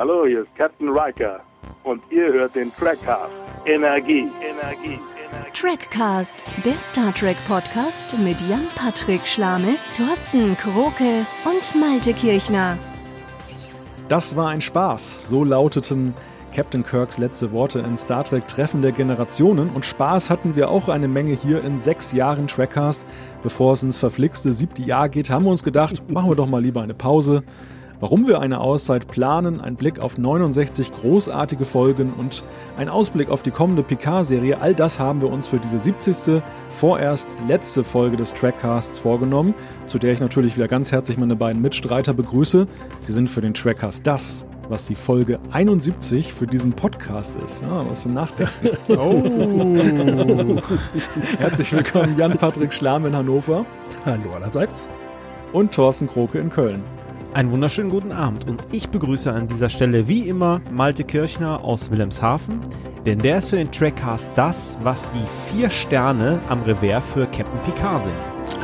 Hallo, hier ist Captain Riker und ihr hört den Trackcast. Energie, Energie, Energie. Trackcast, der Star Trek Podcast mit Jan-Patrick Schlame, Thorsten Kroke und Malte Kirchner. Das war ein Spaß. So lauteten Captain Kirks letzte Worte in Star Trek Treffen der Generationen. Und Spaß hatten wir auch eine Menge hier in sechs Jahren Trackcast. Bevor es ins verflixte siebte Jahr geht, haben wir uns gedacht, machen wir doch mal lieber eine Pause. Warum wir eine Auszeit planen, ein Blick auf 69 großartige Folgen und ein Ausblick auf die kommende Picard-Serie, all das haben wir uns für diese 70. vorerst letzte Folge des Trackcasts vorgenommen, zu der ich natürlich wieder ganz herzlich meine beiden Mitstreiter begrüße. Sie sind für den Trackcast das, was die Folge 71 für diesen Podcast ist. Ja, was zum Nachdenken. Oh. Herzlich willkommen, Jan-Patrick Schlamm in Hannover. Hallo allerseits. Und Thorsten Kroke in Köln. Einen wunderschönen guten Abend und ich begrüße an dieser Stelle wie immer Malte Kirchner aus Wilhelmshaven, denn der ist für den Trackcast das, was die vier Sterne am Revers für Captain Picard sind.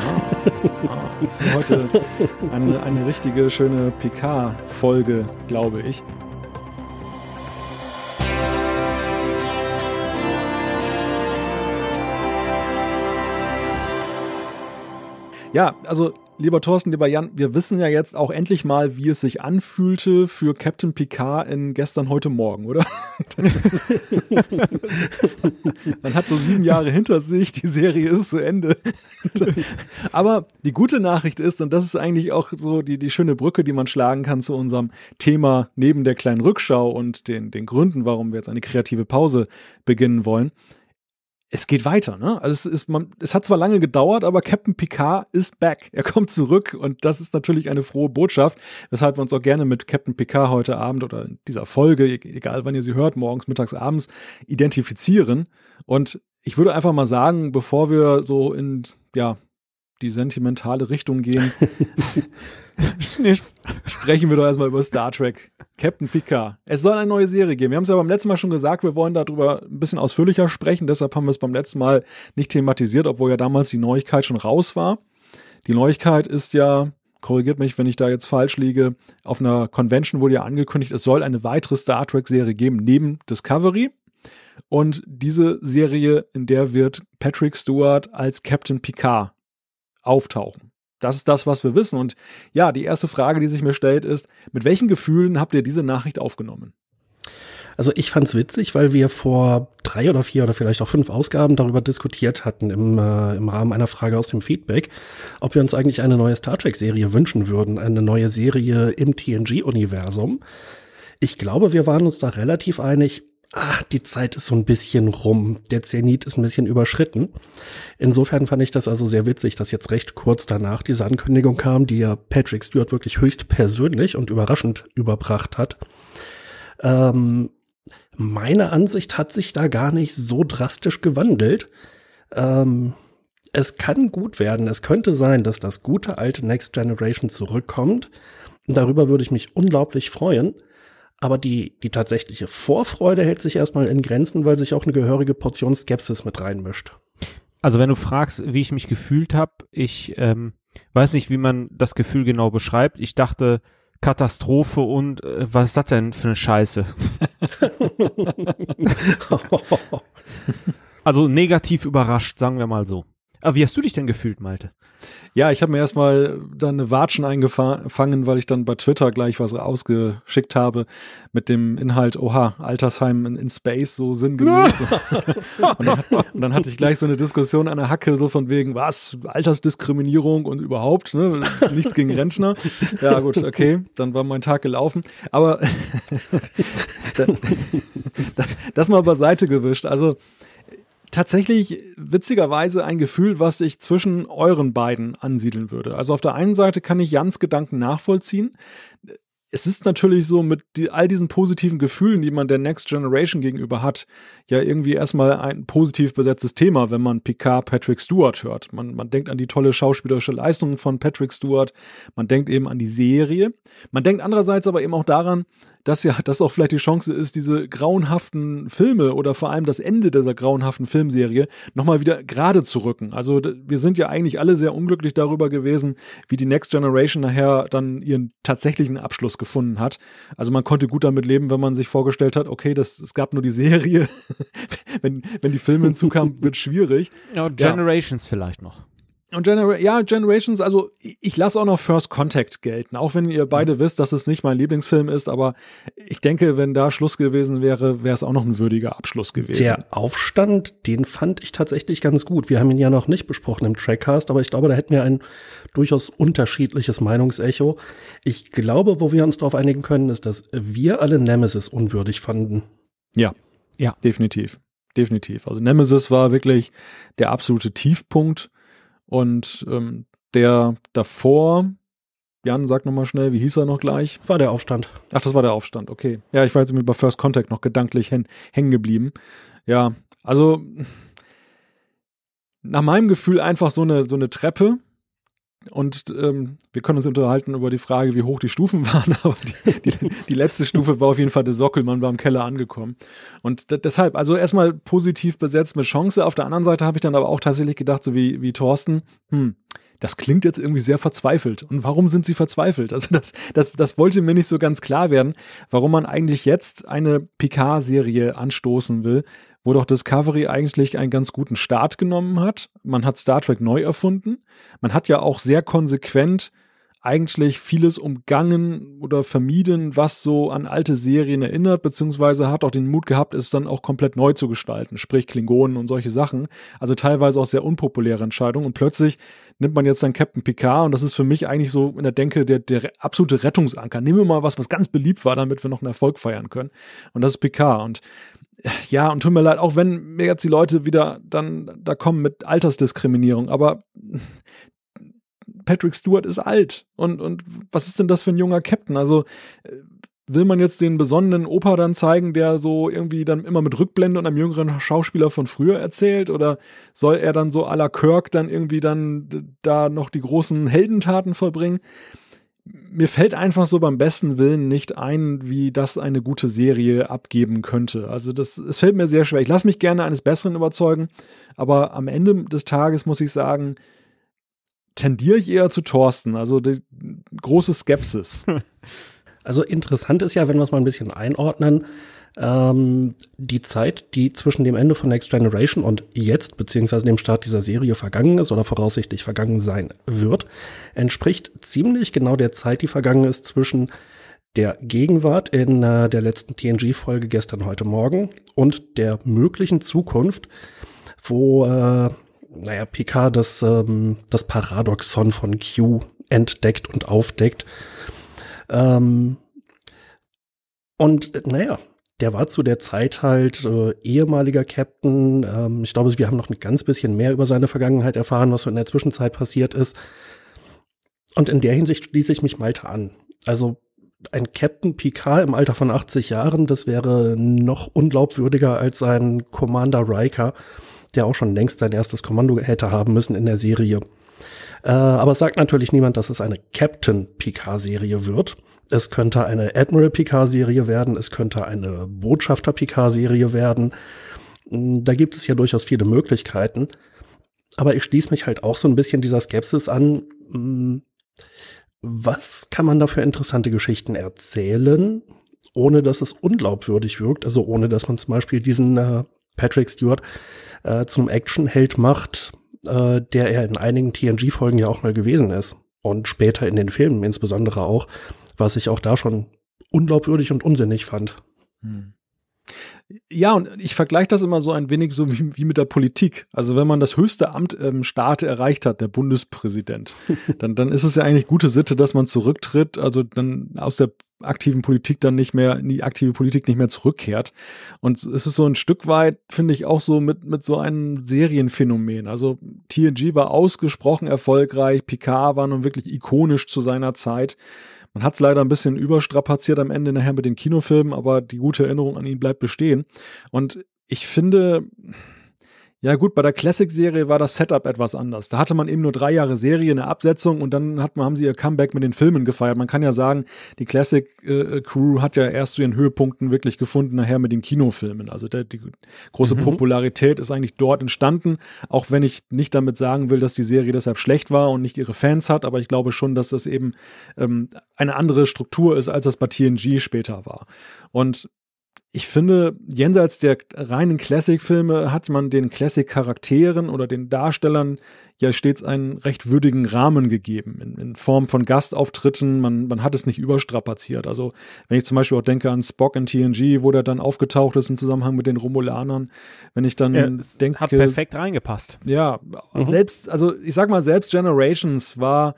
Ah, ah, ist heute eine, eine richtige schöne Picard-Folge, glaube ich. Ja, also lieber Thorsten, lieber Jan, wir wissen ja jetzt auch endlich mal, wie es sich anfühlte für Captain Picard in gestern, heute Morgen, oder? Man hat so sieben Jahre hinter sich, die Serie ist zu Ende. Aber die gute Nachricht ist, und das ist eigentlich auch so die, die schöne Brücke, die man schlagen kann zu unserem Thema neben der kleinen Rückschau und den, den Gründen, warum wir jetzt eine kreative Pause beginnen wollen es geht weiter, ne? Also es ist, man, es hat zwar lange gedauert, aber Captain Picard ist back. Er kommt zurück und das ist natürlich eine frohe Botschaft, weshalb wir uns auch gerne mit Captain Picard heute Abend oder in dieser Folge, e-, egal wann ihr sie hört, morgens, mittags, abends, identifizieren. Und ich würde einfach mal sagen, bevor wir so in, ja, die sentimentale Richtung gehen, sprechen wir doch erstmal über Star Trek. Captain Picard. Es soll eine neue Serie geben. Wir haben es ja beim letzten Mal schon gesagt, wir wollen darüber ein bisschen ausführlicher sprechen. Deshalb haben wir es beim letzten Mal nicht thematisiert, obwohl ja damals die Neuigkeit schon raus war. Die Neuigkeit ist ja, korrigiert mich, wenn ich da jetzt falsch liege, auf einer Convention wurde ja angekündigt, es soll eine weitere Star Trek-Serie geben neben Discovery. Und diese Serie, in der wird Patrick Stewart als Captain Picard auftauchen. Das ist das, was wir wissen. Und ja, die erste Frage, die sich mir stellt, ist, mit welchen Gefühlen habt ihr diese Nachricht aufgenommen? Also ich fand's witzig, weil wir vor drei oder vier oder vielleicht auch fünf Ausgaben darüber diskutiert hatten im, äh, im Rahmen einer Frage aus dem Feedback, ob wir uns eigentlich eine neue Star Trek-Serie wünschen würden, eine neue Serie im TNG-Universum. Ich glaube, wir waren uns da relativ einig, ach, die Zeit ist so ein bisschen rum. Der Zenit ist ein bisschen überschritten. Insofern fand ich das also sehr witzig, dass jetzt recht kurz danach diese Ankündigung kam, die ja Patrick Stewart wirklich höchst persönlich und überraschend überbracht hat. Ähm, meine Ansicht hat sich da gar nicht so drastisch gewandelt. Ähm, es kann gut werden. Es könnte sein, dass das gute alte Next Generation zurückkommt. Darüber würde ich mich unglaublich freuen. Aber die, die tatsächliche Vorfreude hält sich erstmal in Grenzen, weil sich auch eine gehörige Portion Skepsis mit reinmischt. Also wenn du fragst, wie ich mich gefühlt habe, ich ähm, weiß nicht, wie man das Gefühl genau beschreibt. Ich dachte, Katastrophe und äh, was ist das denn für eine Scheiße? also negativ überrascht, sagen wir mal so. Aber wie hast du dich denn gefühlt, Malte? Ja, ich habe mir erstmal dann eine Watschen eingefangen, weil ich dann bei Twitter gleich was ausgeschickt habe mit dem Inhalt, oha, Altersheim in, in Space, so sinngemäß. und, dann, und, dann, hatte ich gleich so eine Diskussion an der Hacke, so von wegen, was, Altersdiskriminierung und überhaupt, ne? nichts gegen Rentner. Ja gut, okay, dann war mein Tag gelaufen. Aber das mal beiseite gewischt. Also tatsächlich witzigerweise ein Gefühl, was sich zwischen euren beiden ansiedeln würde. Also auf der einen Seite kann ich Jans Gedanken nachvollziehen. Es ist natürlich so mit all diesen positiven Gefühlen, die man der Next Generation gegenüber hat, ja irgendwie erstmal ein positiv besetztes Thema, wenn man Picard Patrick Stewart hört. Man, man denkt an die tolle schauspielerische Leistung von Patrick Stewart, man denkt eben an die Serie, man denkt andererseits aber eben auch daran, dass ja das auch vielleicht die Chance ist, diese grauenhaften Filme oder vor allem das Ende dieser grauenhaften Filmserie nochmal wieder gerade zu rücken. Also wir sind ja eigentlich alle sehr unglücklich darüber gewesen, wie die Next Generation nachher dann ihren tatsächlichen Abschluss gefunden hat. Also man konnte gut damit leben, wenn man sich vorgestellt hat, okay, das, es gab nur die Serie. wenn, wenn die Filme hinzukamen, wird schwierig. Ja, Generations ja. vielleicht noch. Und Genera ja, Generations, also ich lasse auch noch First Contact gelten, auch wenn ihr beide mhm. wisst, dass es nicht mein Lieblingsfilm ist, aber ich denke, wenn da Schluss gewesen wäre, wäre es auch noch ein würdiger Abschluss gewesen. Der Aufstand, den fand ich tatsächlich ganz gut. Wir haben ihn ja noch nicht besprochen im Trackcast, aber ich glaube, da hätten wir ein durchaus unterschiedliches Meinungsecho. Ich glaube, wo wir uns darauf einigen können, ist, dass wir alle Nemesis unwürdig fanden. Ja, ja, definitiv. Definitiv. Also Nemesis war wirklich der absolute Tiefpunkt und ähm, der davor, Jan, sag nochmal schnell, wie hieß er noch gleich? War der Aufstand. Ach, das war der Aufstand, okay. Ja, ich war jetzt bei First Contact noch gedanklich hängen geblieben. Ja, also nach meinem Gefühl einfach so eine, so eine Treppe, und ähm, wir können uns unterhalten über die Frage, wie hoch die Stufen waren, aber die, die, die, letzte Stufe war auf jeden Fall der Sockel, man war im Keller angekommen. Und deshalb, also erstmal positiv besetzt mit Chance. Auf der anderen Seite habe ich dann aber auch tatsächlich gedacht, so wie, wie Thorsten, hm, das klingt jetzt irgendwie sehr verzweifelt. Und warum sind sie verzweifelt? Also das, das, das wollte mir nicht so ganz klar werden, warum man eigentlich jetzt eine Picard-Serie anstoßen will, wo doch Discovery eigentlich einen ganz guten Start genommen hat. Man hat Star Trek neu erfunden. Man hat ja auch sehr konsequent eigentlich vieles umgangen oder vermieden, was so an alte Serien erinnert, beziehungsweise hat auch den Mut gehabt, es dann auch komplett neu zu gestalten, sprich Klingonen und solche Sachen. Also teilweise auch sehr unpopuläre Entscheidungen. Und plötzlich nimmt man jetzt dann Captain Picard und das ist für mich eigentlich so in der Denke der, der absolute Rettungsanker. Nehmen wir mal was, was ganz beliebt war, damit wir noch einen Erfolg feiern können. Und das ist Picard. Und ja, und tut mir leid, auch wenn mir jetzt die Leute wieder dann da kommen mit Altersdiskriminierung, aber Patrick Stewart ist alt. Und, und was ist denn das für ein junger Captain? Also äh, will man jetzt den besonderen Opa dann zeigen, der so irgendwie dann immer mit Rückblende und einem jüngeren Schauspieler von früher erzählt? Oder soll er dann so à la Kirk dann irgendwie dann da noch die großen Heldentaten vollbringen? mir fällt einfach so beim besten Willen nicht ein, wie das eine gute Serie abgeben könnte. Also das, es fällt mir sehr schwer. Ich lasse mich gerne eines Besseren überzeugen, aber am Ende des Tages muss ich sagen, tendiere ich eher zu Thorsten. Also die große Skepsis. Also interessant ist ja, wenn wir es mal ein bisschen einordnen, ähm, die Zeit, die zwischen dem Ende von Next Generation und jetzt, beziehungsweise dem Start dieser Serie vergangen ist oder voraussichtlich vergangen sein wird, entspricht ziemlich genau der Zeit, die vergangen ist zwischen der Gegenwart in äh, der letzten TNG-Folge gestern, heute Morgen und der möglichen Zukunft, wo, äh, naja, Picard das, ähm, das Paradoxon von Q entdeckt und aufdeckt. Ähm, und naja, der war zu der Zeit halt äh, ehemaliger Captain. Ähm, ich glaube, wir haben noch ein ganz bisschen mehr über seine Vergangenheit erfahren, was so in der Zwischenzeit passiert ist. Und in der Hinsicht schließe ich mich Malte an. Also ein Captain Picard im Alter von 80 Jahren, das wäre noch unglaubwürdiger als sein Commander Riker, der auch schon längst sein erstes Kommando hätte haben müssen in der Serie. Äh, aber es sagt natürlich niemand, dass es eine Captain Picard-Serie wird. Es könnte eine Admiral Picard-Serie werden, es könnte eine Botschafter Picard-Serie werden. Hm, da gibt es ja durchaus viele Möglichkeiten. Aber ich schließe mich halt auch so ein bisschen dieser Skepsis an. Hm, was kann man da für interessante Geschichten erzählen, ohne dass es unglaubwürdig wirkt? Also ohne dass man zum Beispiel diesen äh, Patrick Stewart äh, zum Actionheld macht, äh, der er in einigen TNG-Folgen ja auch mal gewesen ist. Und später in den Filmen insbesondere auch was ich auch da schon unglaubwürdig und unsinnig fand. Hm. Ja, und ich vergleiche das immer so ein wenig so wie, wie, mit der Politik. Also wenn man das höchste Amt im Staat erreicht hat, der Bundespräsident, dann, dann ist es ja eigentlich gute Sitte, dass man zurücktritt, also dann aus der aktiven Politik dann nicht mehr, in die aktive Politik nicht mehr zurückkehrt. Und es ist so ein Stück weit, finde ich, auch so mit, mit so einem Serienphänomen. Also TNG war ausgesprochen erfolgreich, Picard war nun wirklich ikonisch zu seiner Zeit. Man hat es leider ein bisschen überstrapaziert am Ende nachher mit den Kinofilmen, aber die gute Erinnerung an ihn bleibt bestehen. Und ich finde, Ja gut, bei der Classic-Serie war das Setup etwas anders. Da hatte man eben nur drei Jahre Serie, eine Absetzung und dann hat, haben sie ihr Comeback mit den Filmen gefeiert. Man kann ja sagen, die Classic-Crew hat ja erst zu ihren Höhepunkten wirklich gefunden, nachher mit den Kinofilmen. Also der, die große mhm. Popularität ist eigentlich dort entstanden, auch wenn ich nicht damit sagen will, dass die Serie deshalb schlecht war und nicht ihre Fans hat, aber ich glaube schon, dass das eben ähm, eine andere Struktur ist, als das bei TNG später war. Und ich finde, jenseits der reinen Classic-Filme hat man den Classic-Charakteren oder den Darstellern ja stets einen recht würdigen Rahmen gegeben, in, in, Form von Gastauftritten. Man, man hat es nicht überstrapaziert. Also, wenn ich zum Beispiel auch denke an Spock in TNG, wo der dann aufgetaucht ist im Zusammenhang mit den Romulanern, wenn ich dann ja, denke. Hat perfekt reingepasst. Ja, mhm. selbst, also ich sag mal, selbst Generations war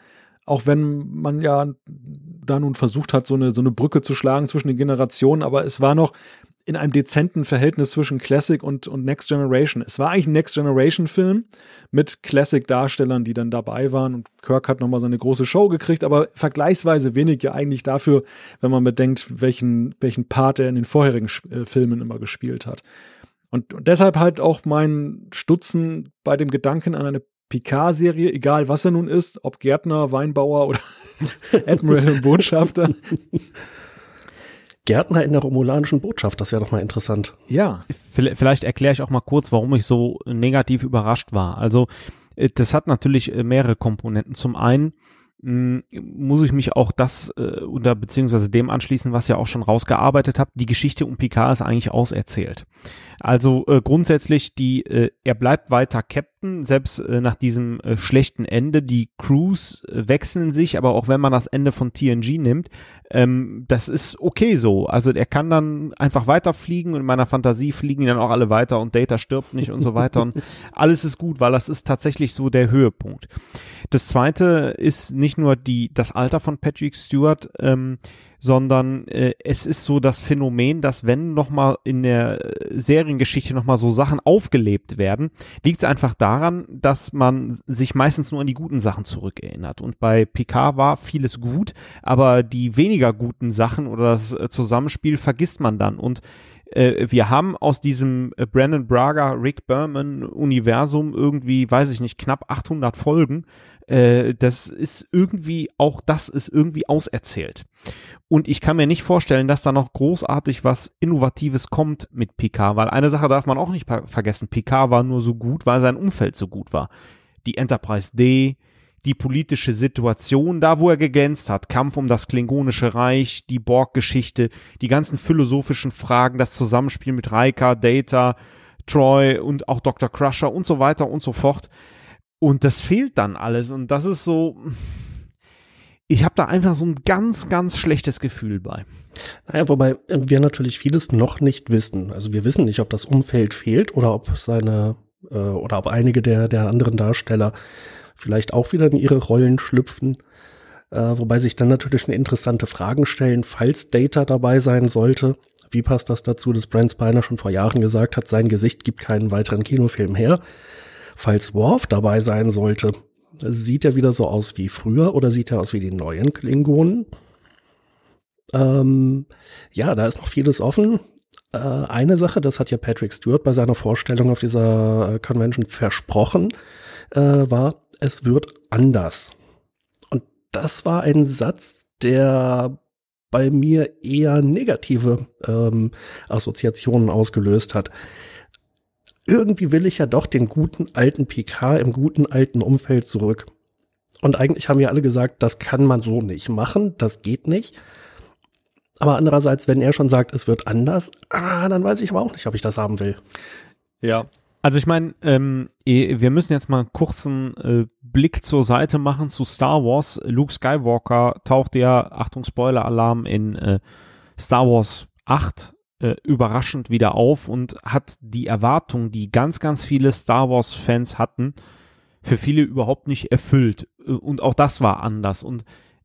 auch wenn man ja da nun versucht hat, so eine, so eine Brücke zu schlagen zwischen den Generationen, aber es war noch in einem dezenten Verhältnis zwischen Classic und, und Next Generation. Es war eigentlich ein Next Generation-Film mit Classic-Darstellern, die dann dabei waren. Und Kirk hat nochmal seine große Show gekriegt, aber vergleichsweise wenig ja eigentlich dafür, wenn man bedenkt, welchen, welchen Part er in den vorherigen äh, Filmen immer gespielt hat. Und, und deshalb halt auch mein Stutzen bei dem Gedanken an eine Picard-Serie, egal was er nun ist, ob Gärtner, Weinbauer oder Admiral und Botschafter. Gärtner in der romulanischen Botschaft, das wäre doch mal interessant. Ja. Vielleicht erkläre ich auch mal kurz, warum ich so negativ überrascht war. Also, äh, das hat natürlich äh, mehrere Komponenten. Zum einen hm, muss ich mich auch das äh, oder beziehungsweise dem anschließen, was ihr auch schon rausgearbeitet habt. Die Geschichte um Picard ist eigentlich auserzählt. Also äh, grundsätzlich, die, äh, er bleibt weiter Captain, selbst äh, nach diesem äh, schlechten Ende. Die Crews äh, wechseln sich, aber auch wenn man das Ende von TNG nimmt, ähm, das ist okay so. Also er kann dann einfach weiterfliegen und in meiner Fantasie fliegen dann auch alle weiter und Data stirbt nicht und so weiter und alles ist gut, weil das ist tatsächlich so der Höhepunkt. Das zweite ist nicht nur die, das Alter von Patrick Stewart, ähm, sondern äh, es ist so das Phänomen, dass wenn nochmal in der äh, Seriengeschichte nochmal so Sachen aufgelebt werden, liegt es einfach daran, dass man sich meistens nur an die guten Sachen zurückerinnert. Und bei Picard war vieles gut, aber die weniger guten Sachen oder das äh, Zusammenspiel vergisst man dann. Und äh, wir haben aus diesem Brandon Braga, Rick Berman Universum irgendwie, weiß ich nicht, knapp 800 Folgen. Äh, das ist irgendwie, auch das ist irgendwie auserzählt. Und ich kann mir nicht vorstellen, dass da noch großartig was Innovatives kommt mit Picard, weil eine Sache darf man auch nicht vergessen. Picard war nur so gut, weil sein Umfeld so gut war. Die Enterprise D, die politische Situation, da wo er geglänzt hat, Kampf um das Klingonische Reich, die Borg-Geschichte, die ganzen philosophischen Fragen, das Zusammenspiel mit Riker, Data, Troy und auch Dr. Crusher und so weiter und so fort. Und das fehlt dann alles und das ist so, ich habe da einfach so ein ganz, ganz schlechtes Gefühl bei. Naja, wobei wir natürlich vieles noch nicht wissen. Also wir wissen nicht, ob das Umfeld fehlt oder ob seine äh, oder ob einige der, der anderen Darsteller vielleicht auch wieder in ihre Rollen schlüpfen. Äh, wobei sich dann natürlich eine interessante Fragen stellen, falls Data dabei sein sollte. Wie passt das dazu, dass Brent Spiner schon vor Jahren gesagt hat, sein Gesicht gibt keinen weiteren Kinofilm her? Falls Worf dabei sein sollte, sieht er wieder so aus wie früher oder sieht er aus wie die neuen Klingonen? Ähm, ja, da ist noch vieles offen. Äh, eine Sache, das hat ja Patrick Stewart bei seiner Vorstellung auf dieser äh, Convention versprochen, äh, war, es wird anders. Und das war ein Satz, der bei mir eher negative ähm, Assoziationen ausgelöst hat. Irgendwie will ich ja doch den guten alten PK im guten alten Umfeld zurück. Und eigentlich haben wir alle gesagt, das kann man so nicht machen, das geht nicht. Aber andererseits, wenn er schon sagt, es wird anders, ah, dann weiß ich aber auch nicht, ob ich das haben will. Ja, also ich meine, ähm, eh, wir müssen jetzt mal einen kurzen äh, Blick zur Seite machen zu Star Wars. Luke Skywalker taucht ja, Achtung Spoiler-Alarm, in äh, Star Wars 8 äh, überraschend wieder auf und hat die Erwartung, die ganz, ganz viele Star Wars-Fans hatten, für viele überhaupt nicht erfüllt. Äh, und auch das war anders. Und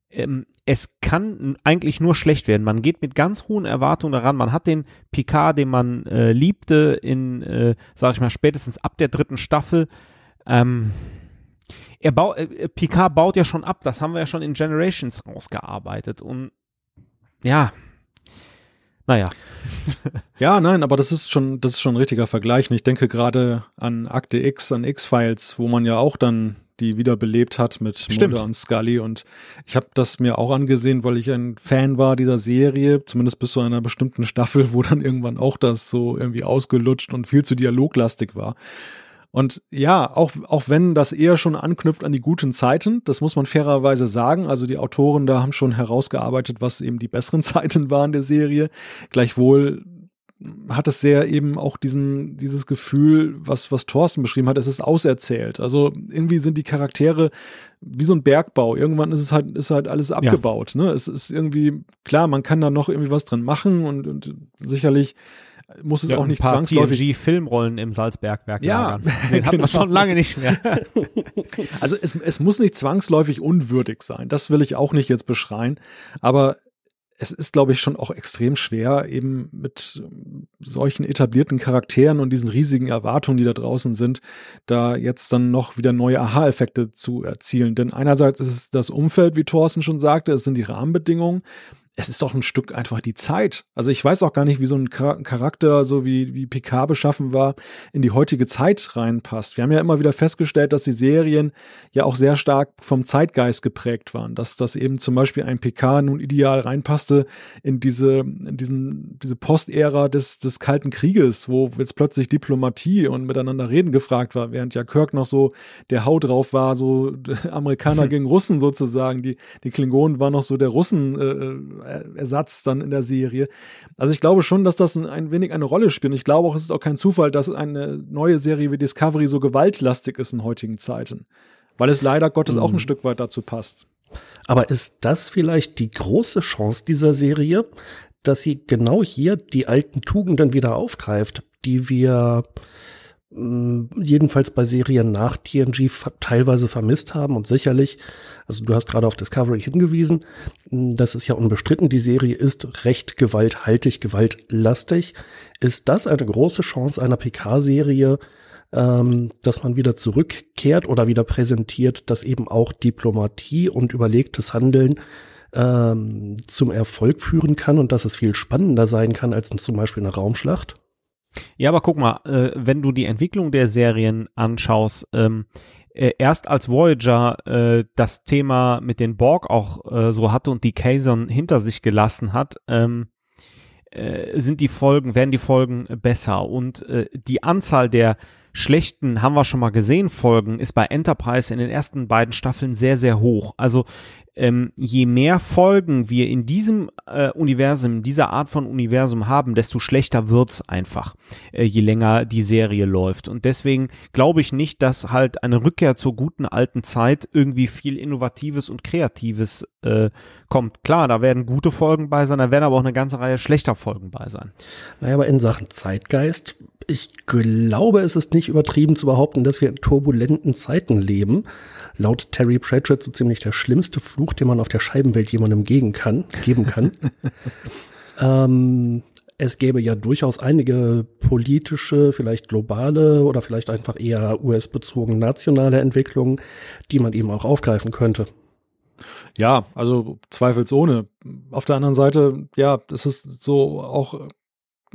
ähm, es kann eigentlich nur schlecht werden. Man geht mit ganz hohen Erwartungen daran. Man hat den Picard, den man äh, liebte, in, äh, sag ich mal, spätestens ab der dritten Staffel. Ähm, er baut, äh, Picard baut ja schon ab. Das haben wir ja schon in Generations rausgearbeitet. Und ja, naja. ja, nein, aber das ist schon, das ist schon ein richtiger Vergleich. Und ich denke gerade an Akte X, an X-Files, wo man ja auch dann die wiederbelebt hat mit Stimmt. Mulder und Scully. Und ich habe das mir auch angesehen, weil ich ein Fan war dieser Serie, zumindest bis zu einer bestimmten Staffel, wo dann irgendwann auch das so irgendwie ausgelutscht und viel zu dialoglastig war. Und ja, auch, auch wenn das eher schon anknüpft an die guten Zeiten, das muss man fairerweise sagen. Also die Autoren da haben schon herausgearbeitet, was eben die besseren Zeiten waren der Serie. Gleichwohl hat es sehr eben auch diesen, dieses Gefühl, was, was Thorsten beschrieben hat, es ist auserzählt. Also irgendwie sind die Charaktere wie so ein Bergbau. Irgendwann ist es halt, ist halt alles abgebaut. Ja. Ne? Es ist irgendwie, klar, man kann da noch irgendwie was drin machen und, und sicherlich muss es ja, auch nicht ein zwangsläufig. TNG Filmrollen im Salzbergwerk ja, lagern. Den hat man schon lange nicht mehr. also es, es muss nicht zwangsläufig unwürdig sein. Das will ich auch nicht jetzt beschreien. Aber es ist, glaube ich, schon auch extrem schwer, eben mit solchen etablierten Charakteren und diesen riesigen Erwartungen, die da draußen sind, da jetzt dann noch wieder neue Aha-Effekte zu erzielen. Denn einerseits ist es das Umfeld, wie Thorsten schon sagte, es sind die Rahmenbedingungen es ist doch ein Stück einfach die Zeit. Also ich weiß auch gar nicht, wie so ein Charakter, so wie, wie Picard beschaffen war, in die heutige Zeit reinpasst. Wir haben ja immer wieder festgestellt, dass die Serien ja auch sehr stark vom Zeitgeist geprägt waren. Dass das eben zum Beispiel ein Picard nun ideal reinpasste in diese, in diesen, diese Postära des, des Kalten Krieges, wo jetzt plötzlich Diplomatie und miteinander reden gefragt war, während ja Kirk noch so der Hau drauf war, so Amerikaner gegen Russen sozusagen. Die, die Klingonen waren noch so der Russen, äh, Ersatz dann in der Serie. Also ich glaube schon, dass das ein, ein wenig eine Rolle spielt. Und ich glaube auch, es ist auch kein Zufall, dass eine neue Serie wie Discovery so gewaltlastig ist in heutigen Zeiten. Weil es leider Gottes mhm. auch ein mhm. Stück weit dazu passt. Aber ist das vielleicht die große Chance dieser Serie, dass sie genau hier die alten Tugenden wieder aufgreift, die wir jedenfalls bei Serien nach TNG teilweise vermisst haben und sicherlich, also du hast gerade auf Discovery hingewiesen, mm, das ist ja unbestritten, die Serie ist recht gewalthaltig, gewaltlastig. Ist das eine große Chance einer PK-Serie, ähm, dass man wieder zurückkehrt oder wieder präsentiert, dass eben auch Diplomatie und überlegtes Handeln ähm, zum Erfolg führen kann und dass es viel spannender sein kann als zum Beispiel eine Raumschlacht? Ja, aber guck mal, äh, wenn du die Entwicklung der Serien anschaust, ähm, äh, erst als Voyager äh, das Thema mit den Borg auch äh, so hatte und die Kazon hinter sich gelassen hat, ähm, äh, sind die Folgen, werden die Folgen besser. Und äh, die Anzahl der schlechten, haben wir schon mal gesehen, Folgen ist bei Enterprise in den ersten beiden Staffeln sehr, sehr hoch. Also ähm, je mehr Folgen wir in diesem äh, Universum, dieser Art von Universum haben, desto schlechter wird's einfach, äh, je länger die Serie läuft. Und deswegen glaube ich nicht, dass halt eine Rückkehr zur guten alten Zeit irgendwie viel Innovatives und Kreatives äh, kommt. Klar, da werden gute Folgen bei sein, da werden aber auch eine ganze Reihe schlechter Folgen bei sein. Naja, aber in Sachen Zeitgeist, ich glaube, es ist nicht übertrieben zu behaupten, dass wir in turbulenten Zeiten leben. Laut Terry Pratchett so ziemlich der schlimmste Fluch, den man auf der Scheibenwelt jemandem geben kann. Geben kann. ähm, es gäbe ja durchaus einige politische, vielleicht globale oder vielleicht einfach eher US-bezogen nationale Entwicklungen, die man eben auch aufgreifen könnte. Ja, also zweifelsohne. Auf der anderen Seite, ja, es ist so auch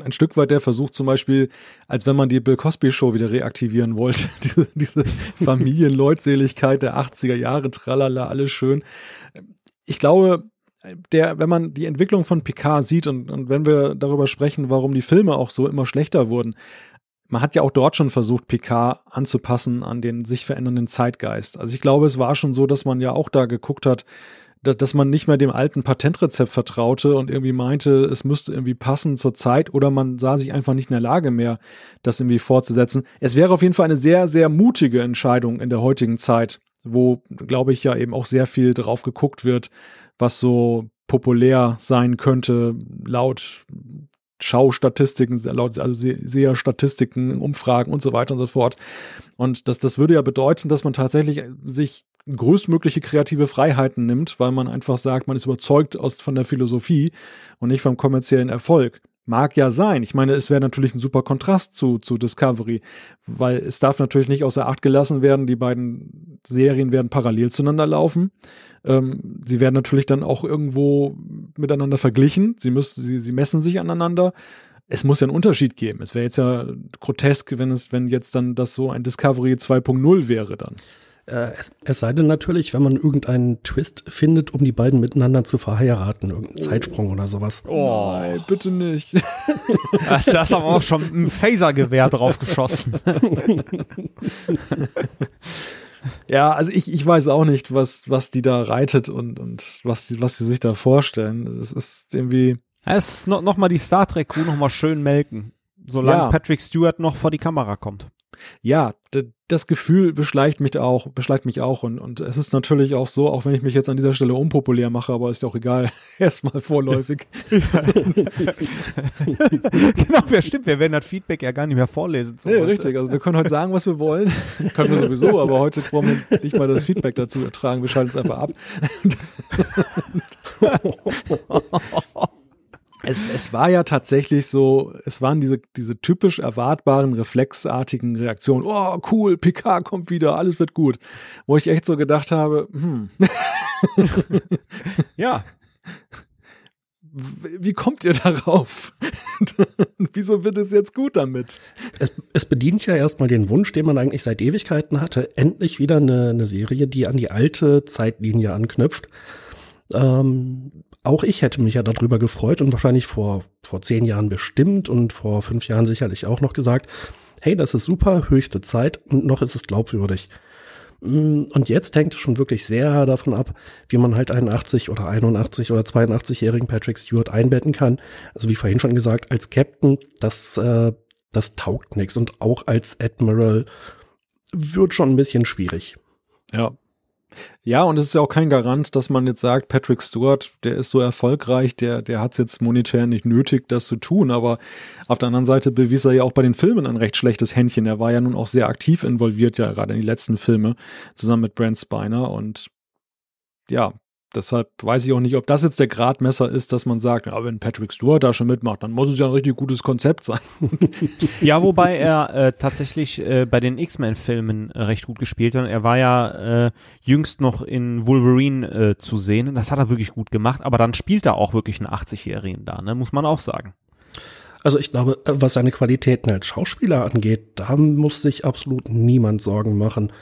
ein Stück weit der Versuch zum Beispiel, als wenn man die Bill Cosby Show wieder reaktivieren wollte. diese, diese Familienleutseligkeit der 80er Jahre, tralala, alles schön. Ich glaube, der, wenn man die Entwicklung von Picard sieht und, und wenn wir darüber sprechen, warum die Filme auch so immer schlechter wurden, man hat ja auch dort schon versucht, Picard anzupassen an den sich verändernden Zeitgeist. Also ich glaube, es war schon so, dass man ja auch da geguckt hat, dass, man nicht mehr dem alten Patentrezept vertraute und irgendwie meinte, es müsste irgendwie passen zur Zeit oder man sah sich einfach nicht in der Lage mehr, das irgendwie fortzusetzen. Es wäre auf jeden Fall eine sehr, sehr mutige Entscheidung in der heutigen Zeit, wo, glaube ich, ja eben auch sehr viel drauf geguckt wird, was so populär sein könnte, laut Schaustatistiken, laut also Seherstatistiken, Umfragen und so weiter und so fort. Und das, das würde ja bedeuten, dass man tatsächlich sich größtmögliche kreative Freiheiten nimmt, weil man einfach sagt, man ist überzeugt aus, von der Philosophie und nicht vom kommerziellen Erfolg. Mag ja sein. Ich meine, es wäre natürlich ein super Kontrast zu, zu Discovery, weil es darf natürlich nicht außer Acht gelassen werden. Die beiden Serien werden parallel zueinander laufen. Ähm, sie werden natürlich dann auch irgendwo miteinander verglichen. Sie müssen, sie, sie messen sich aneinander. es muss ja einen Unterschied geben. Es wäre jetzt ja grotesk, wenn es, wenn jetzt dann das so ein Discovery 2.0 wäre dann. Äh, es, es, sei denn natürlich, wenn man irgendeinen Twist findet, um die beiden miteinander zu verheiraten, irgendeinen oh. Zeitsprung oder sowas. Oh, Nein, bitte nicht. das, das haben auch schon ein Phasergewehr drauf geschossen. ja, also ich, ich weiß auch nicht, was, was die da reitet und, und was, was sie sich da vorstellen. Es ist irgendwie. Es ist no, noch mal die Star Trek Crew noch mal schön melken, solange ja. Patrick Stewart noch vor die Kamera kommt ja, das Gefühl beschleicht mich auch, beschleicht mich auch und, und es ist natürlich auch so, auch wenn ich mich jetzt an dieser Stelle unpopulär mache, aber ist ja auch egal, erstmal vorläufig. genau, wer stimmt, wir werden das Feedback ja gar nicht mehr vorlesen. So ja, richtig, also wir können heute sagen, was wir wollen, können wir sowieso, aber heute wollen wir nicht mal das Feedback dazu ertragen, wir schalten es einfach ab. es, es war ja tatsächlich so, es waren diese, diese typisch erwartbaren, reflexartigen Reaktionen. Oh, cool, Picard kommt wieder, alles wird gut. Wo ich echt so gedacht habe, hm. ja. Wie kommt ihr darauf? Wieso wird es jetzt gut damit? Es, es, bedient ja erstmal den Wunsch, den man eigentlich seit Ewigkeiten hatte, endlich wieder eine, eine Serie, die an die alte Zeitlinie anknüpft. Ähm, auch ich hätte mich ja darüber gefreut und wahrscheinlich vor, vor zehn Jahren bestimmt und vor fünf Jahren sicherlich auch noch gesagt, hey, das ist super, höchste Zeit und noch ist es glaubwürdig. Mm, und jetzt hängt es schon wirklich sehr davon ab, wie man halt einen 80 oder 81 oder 82-jährigen Patrick Stewart einbetten kann. Also wie vorhin schon gesagt, als Captain, das, äh, das taugt nichts. Und auch als Admiral wird schon ein bisschen schwierig. Ja, ja, und es ist ja auch kein Garant, dass man jetzt sagt, Patrick Stewart, der ist so erfolgreich, der, der hat es jetzt monetär nicht nötig, das zu tun. Aber auf der anderen Seite bewies er ja auch bei den Filmen ein recht schlechtes Händchen. Er war ja nun auch sehr aktiv involviert, ja, gerade in die letzten Filme, zusammen mit Brent Spiner. Und ja, Deshalb weiß ich auch nicht, ob das jetzt der Gradmesser ist, dass man sagt, ja, wenn Patrick Stewart da schon mitmacht, dann muss es ja ein richtig gutes Konzept sein. ja, wobei er äh, tatsächlich äh, bei den X-Men-Filmen äh, recht gut gespielt hat. Er war ja äh, jüngst noch in Wolverine äh, zu sehen. Das hat er wirklich gut gemacht, aber dann spielt er auch wirklich einen 80-Jährigen da, ne? muss man auch sagen. Also ich glaube, was seine Qualitäten als Schauspieler angeht, da muss sich absolut niemand Sorgen machen.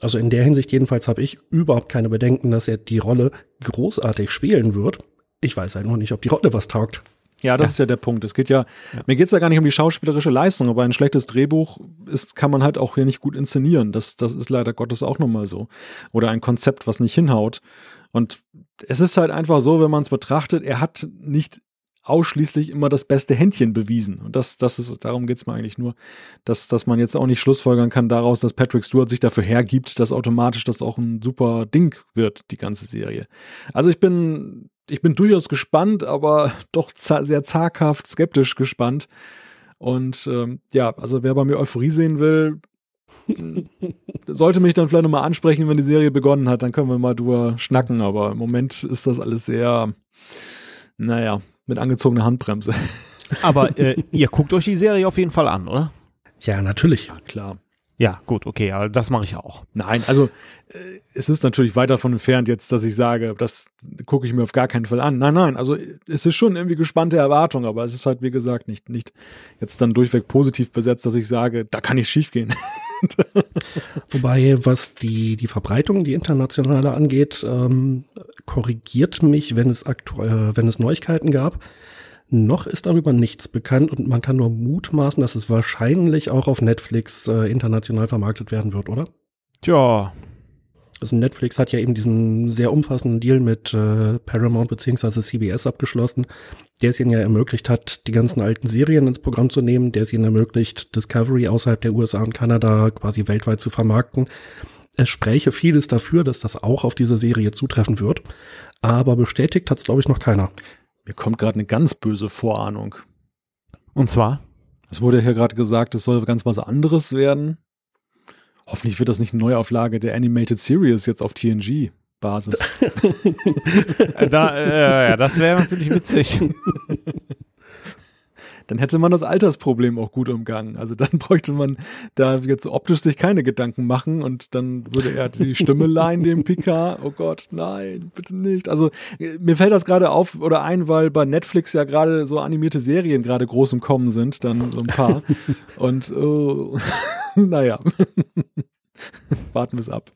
Also in der Hinsicht jedenfalls habe ich überhaupt keine Bedenken, dass er die Rolle großartig spielen wird. Ich weiß halt nur nicht, ob die Rolle was taugt. Ja, das ja. ist ja der Punkt. Es geht ja, ja. mir geht es ja gar nicht um die schauspielerische Leistung, aber ein schlechtes Drehbuch ist, kann man halt auch hier nicht gut inszenieren. Das, das ist leider Gottes auch nochmal so. Oder ein Konzept, was nicht hinhaut. Und es ist halt einfach so, wenn man es betrachtet, er hat nicht ausschließlich immer das beste Händchen bewiesen. Und das, das ist, darum geht's mir eigentlich nur, dass, dass man jetzt auch nicht schlussfolgern kann daraus, dass Patrick Stewart sich dafür hergibt, dass automatisch das auch ein super Ding wird, die ganze Serie. Also ich bin, ich bin durchaus gespannt, aber doch sehr zaghaft skeptisch gespannt. Und ähm, ja, also wer bei mir Euphorie sehen will, sollte mich dann vielleicht nochmal ansprechen, wenn die Serie begonnen hat, dann können wir mal drüber schnacken, aber im Moment ist das alles sehr, naja, mit angezogener Handbremse. Aber äh, ihr guckt euch die Serie auf jeden Fall an, oder? Ja, natürlich. Ja, klar. Ja, gut, okay, aber das mache ich auch. Nein, also äh, es ist natürlich weit davon entfernt jetzt, dass ich sage, das gucke ich mir auf gar keinen Fall an. Nein, nein, also es ist schon irgendwie gespannte Erwartung, aber es ist halt, wie gesagt, nicht, nicht jetzt dann durchweg positiv besetzt, dass ich sage, da kann ich schief gehen. Wobei, was die, die Verbreitung, die internationale angeht, ähm, korrigiert mich, wenn es aktuell, wenn es Neuigkeiten gab. Noch ist darüber nichts bekannt und man kann nur mutmaßen, dass es wahrscheinlich auch auf Netflix äh, international vermarktet werden wird, oder? Tja. Also Netflix hat ja eben diesen sehr umfassenden Deal mit äh, Paramount beziehungsweise CBS abgeschlossen, der es ihnen ja ermöglicht hat, die ganzen alten Serien ins Programm zu nehmen, der es ihnen ermöglicht, Discovery außerhalb der USA und Kanada quasi weltweit zu vermarkten. Es spräche vieles dafür, dass das auch auf diese Serie zutreffen wird, aber bestätigt hat es, glaube ich, noch keiner. Mir kommt gerade eine ganz böse Vorahnung. Und zwar? Es wurde hier gerade gesagt, es soll ganz was anderes werden. Hoffentlich wird das nicht eine Neuauflage der Animated Series jetzt auf TNG. Basis. da, äh, ja, das wäre natürlich witzig. dann hätte man das Altersproblem auch gut umgangen. Also dann bräuchte man da jetzt optisch sich keine Gedanken machen und dann würde er die Stimme leihen dem Picard. Oh Gott, nein, bitte nicht. Also mir fällt das gerade auf oder ein, weil bei Netflix ja gerade so animierte Serien gerade groß im Kommen sind, dann so ein paar. und oh, naja, warten wir es ab.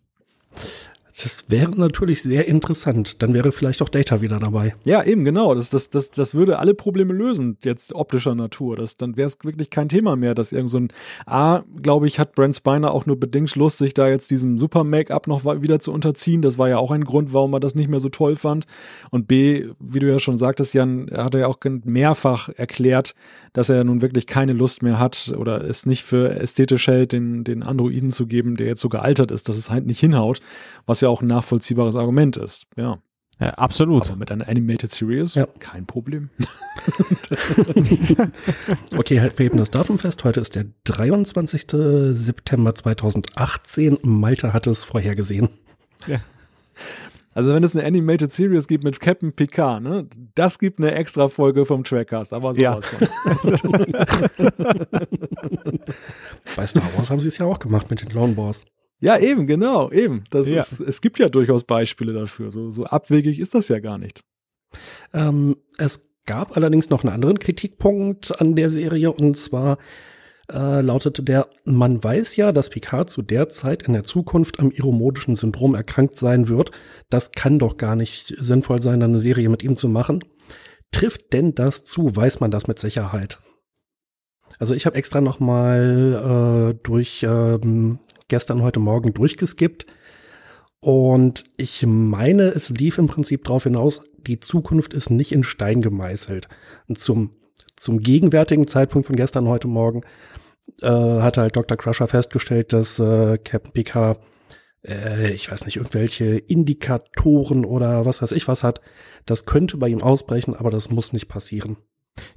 Das wäre natürlich sehr interessant. Dann wäre vielleicht auch Data wieder dabei. Ja, eben, genau. Das, das, das, das würde alle Probleme lösen, jetzt optischer Natur. Das, dann wäre es wirklich kein Thema mehr, dass irgend so ein A, glaube ich, hat Brent Spiner auch nur bedingt Lust, sich da jetzt diesem Super-Make-up noch wieder zu unterziehen. Das war ja auch ein Grund, warum er das nicht mehr so toll fand. Und B, wie du ja schon sagtest, Jan, er hat ja auch mehrfach erklärt, dass er nun wirklich keine Lust mehr hat oder es nicht für ästhetisch hält, den, den Androiden zu geben, der jetzt so gealtert ist, dass es halt nicht hinhaut, was ja auch ein nachvollziehbares Argument ist. Ja. Ja, absolut. Aber mit einer Animated Series ja. kein Problem. okay, halten wir eben das Datum fest. Heute ist der 23. September 2018. Malte hat es vorhergesehen. Ja. Also wenn es eine Animated Series gibt mit Captain Picard, ne, das gibt eine extra Folge vom Trackcast, aber sowas ja. von. Bei Star Wars haben sie es ja auch gemacht mit den Clone Wars. Ja, eben, genau, eben. Das ja. ist, es gibt ja durchaus Beispiele dafür. So, so abwegig ist das ja gar nicht. Ähm, es gab allerdings noch einen anderen Kritikpunkt an der Serie und zwar äh, lautete der, man weiß ja, dass Picard zu der Zeit in der Zukunft am iromodischen Syndrom erkrankt sein wird. Das kann doch gar nicht sinnvoll sein, eine Serie mit ihm zu machen. Trifft denn das zu? Weiß man das mit Sicherheit? Also ich habe extra noch mal äh, durch ähm, gestern heute Morgen durchgeskippt und ich meine, es lief im Prinzip darauf hinaus, die Zukunft ist nicht in Stein gemeißelt. Und zum zum gegenwärtigen Zeitpunkt von gestern heute Morgen äh, hatte halt Dr. Crusher festgestellt, dass äh, Captain Picard, äh, ich weiß nicht, irgendwelche Indikatoren oder was weiß ich was hat. Das könnte bei ihm ausbrechen, aber das muss nicht passieren.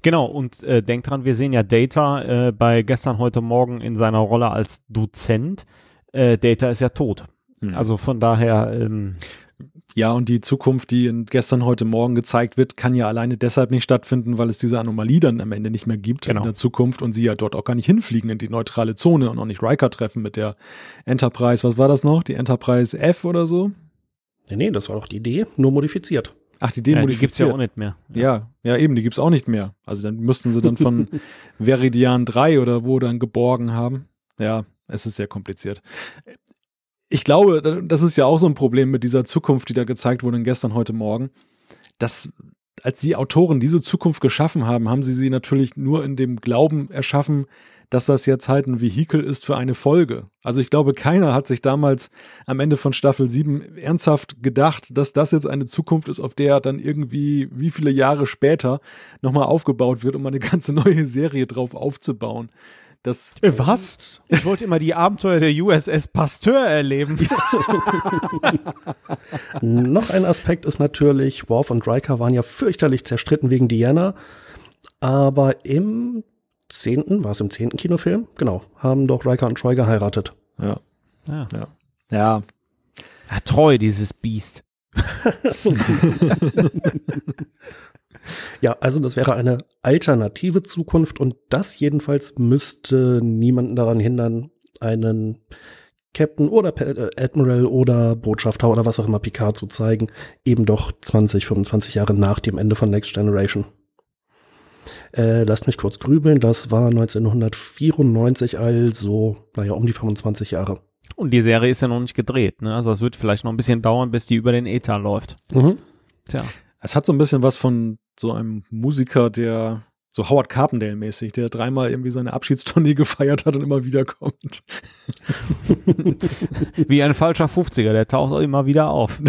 Genau, und äh, denkt dran, wir sehen ja Data äh, bei gestern heute Morgen in seiner Rolle als Dozent. Äh, Data ist ja tot. Mhm. Also von daher. Ähm, ja, und die Zukunft, die gestern, heute Morgen gezeigt wird, kann ja alleine deshalb nicht stattfinden, weil es diese Anomalie dann am Ende nicht mehr gibt genau. in der Zukunft und sie ja dort auch gar nicht hinfliegen in die neutrale Zone und auch nicht Riker treffen mit der Enterprise. Was war das noch? Die Enterprise F oder so? Nee, nee, das war doch die Idee, nur modifiziert. Ach, die Idee ja, modifiziert. Die gibt's ja auch nicht mehr. Ja. ja, ja, eben, die gibt's auch nicht mehr. Also dann müssten sie dann von Veridian 3 oder wo dann geborgen haben. Ja, es ist sehr kompliziert ich glaube, das ist ja auch so ein Problem mit dieser Zukunft, die da gezeigt wurde gestern, heute Morgen, dass als die Autoren diese Zukunft geschaffen haben, haben sie sie natürlich nur in dem Glauben erschaffen, dass das jetzt halt ein Vehikel ist für eine Folge. Also ich glaube, keiner hat sich damals am Ende von Staffel 7 ernsthaft gedacht, dass das jetzt eine Zukunft ist, auf der dann irgendwie wie viele Jahre später nochmal aufgebaut wird, um eine ganze neue Serie drauf aufzubauen. Das, äh, Was? Ich wollte immer die Abenteuer der USS Pasteur erleben. Noch ein Aspekt ist natürlich, Worf und Riker waren ja fürchterlich zerstritten wegen Diana. Aber im zehnten, war es im zehnten Kinofilm? Genau, haben doch Riker und Troy geheiratet. Ja. Ja. Ja. ja. ja treu, dieses Biest. Ja, also das wäre eine alternative Zukunft und das jedenfalls müsste niemanden daran hindern, einen Captain oder äh, Admiral oder Botschafter oder was auch immer Picard zu zeigen, eben doch 20, 25 Jahre nach dem Ende von Next Generation. Äh, lasst mich kurz grübeln, das war 1994, also, naja, um die 25 Jahre. Und die Serie ist ja noch nicht gedreht, ne? Also es wird vielleicht noch ein bisschen dauern, bis die über den Ether läuft. Mhm. Tja. Es hat so ein bisschen was von so einem Musiker, der so Howard Carpendale-mäßig, der dreimal irgendwie seine Abschiedstournee gefeiert hat und immer wieder kommt. Wie ein falscher 50er, der taucht auch immer wieder auf.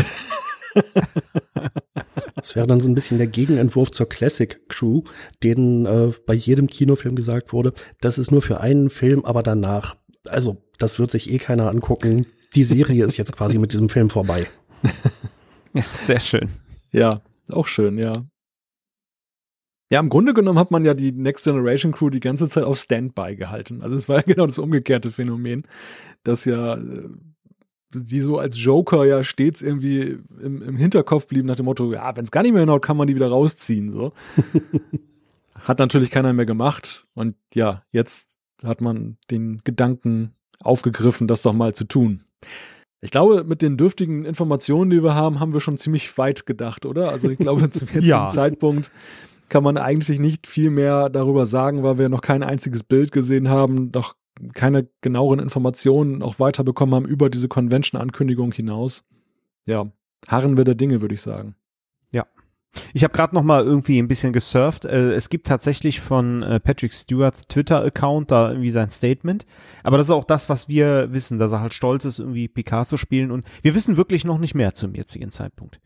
Das wäre dann so ein bisschen der Gegenentwurf zur Classic Crew, denen äh, bei jedem Kinofilm gesagt wurde, das ist nur für einen Film, aber danach, also das wird sich eh keiner angucken. Die Serie ist jetzt quasi mit diesem Film vorbei. Ja, sehr schön. Ja, auch schön, ja. Ja, im Grunde genommen hat man ja die Next Generation Crew die ganze Zeit auf Standby gehalten. Also es war ja genau das umgekehrte Phänomen, dass ja äh, die so als Joker ja stets irgendwie im, im Hinterkopf blieben nach dem Motto, ja, wenn es gar nicht mehr hinhaut, kann man die wieder rausziehen. So. hat natürlich keiner mehr gemacht. Und ja, jetzt hat man den Gedanken aufgegriffen, das doch mal zu tun. Ich glaube, mit den dürftigen Informationen, die wir haben, haben wir schon ziemlich weit gedacht, oder? Also ich glaube, zum jetzigen ja. Zeitpunkt kann man eigentlich nicht viel mehr darüber sagen, weil wir noch kein einziges Bild gesehen haben, noch keine genaueren Informationen auch weiterbekommen haben über diese Convention-Ankündigung hinaus. Ja, harren wir der Dinge, würde ich sagen. Ja. Ich habe gerade noch mal irgendwie ein bisschen gesurft. Äh, es gibt tatsächlich von äh, Patrick Stewarts Twitter-Account da irgendwie sein Statement. Aber das ist auch das, was wir wissen, dass er halt stolz ist, irgendwie Picasso spielen. Und wir wissen wirklich noch nicht mehr zum jetzigen Zeitpunkt.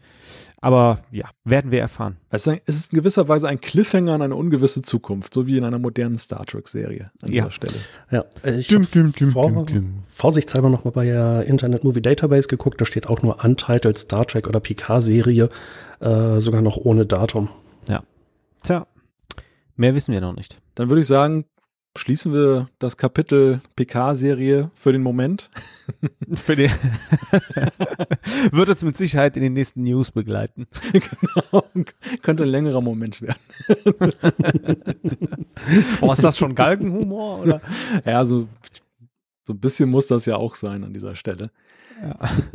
Aber ja, werden wir erfahren. Es ist in gewisser Weise ein Cliffhanger an eine ungewisse Zukunft, so wie in einer modernen Star Trek-Serie an ja. dieser Stelle. Ja, ich habe vor, vorsichtshalber nochmal bei der Internet Movie Database geguckt, da steht auch nur Untitled Star Trek oder Picard-Serie, äh, sogar noch ohne Datum. Ja. Tja, mehr wissen wir noch nicht. Dann würde ich sagen, schließen wir das Kapitel PK-Serie für den Moment. für den Wird uns mit Sicherheit in den nächsten News begleiten. genau. Könnte ein längerer Moment werden. Boah, ist das schon Galgenhumor? Oder? Ja, so, so ein bisschen muss das ja auch sein an dieser Stelle.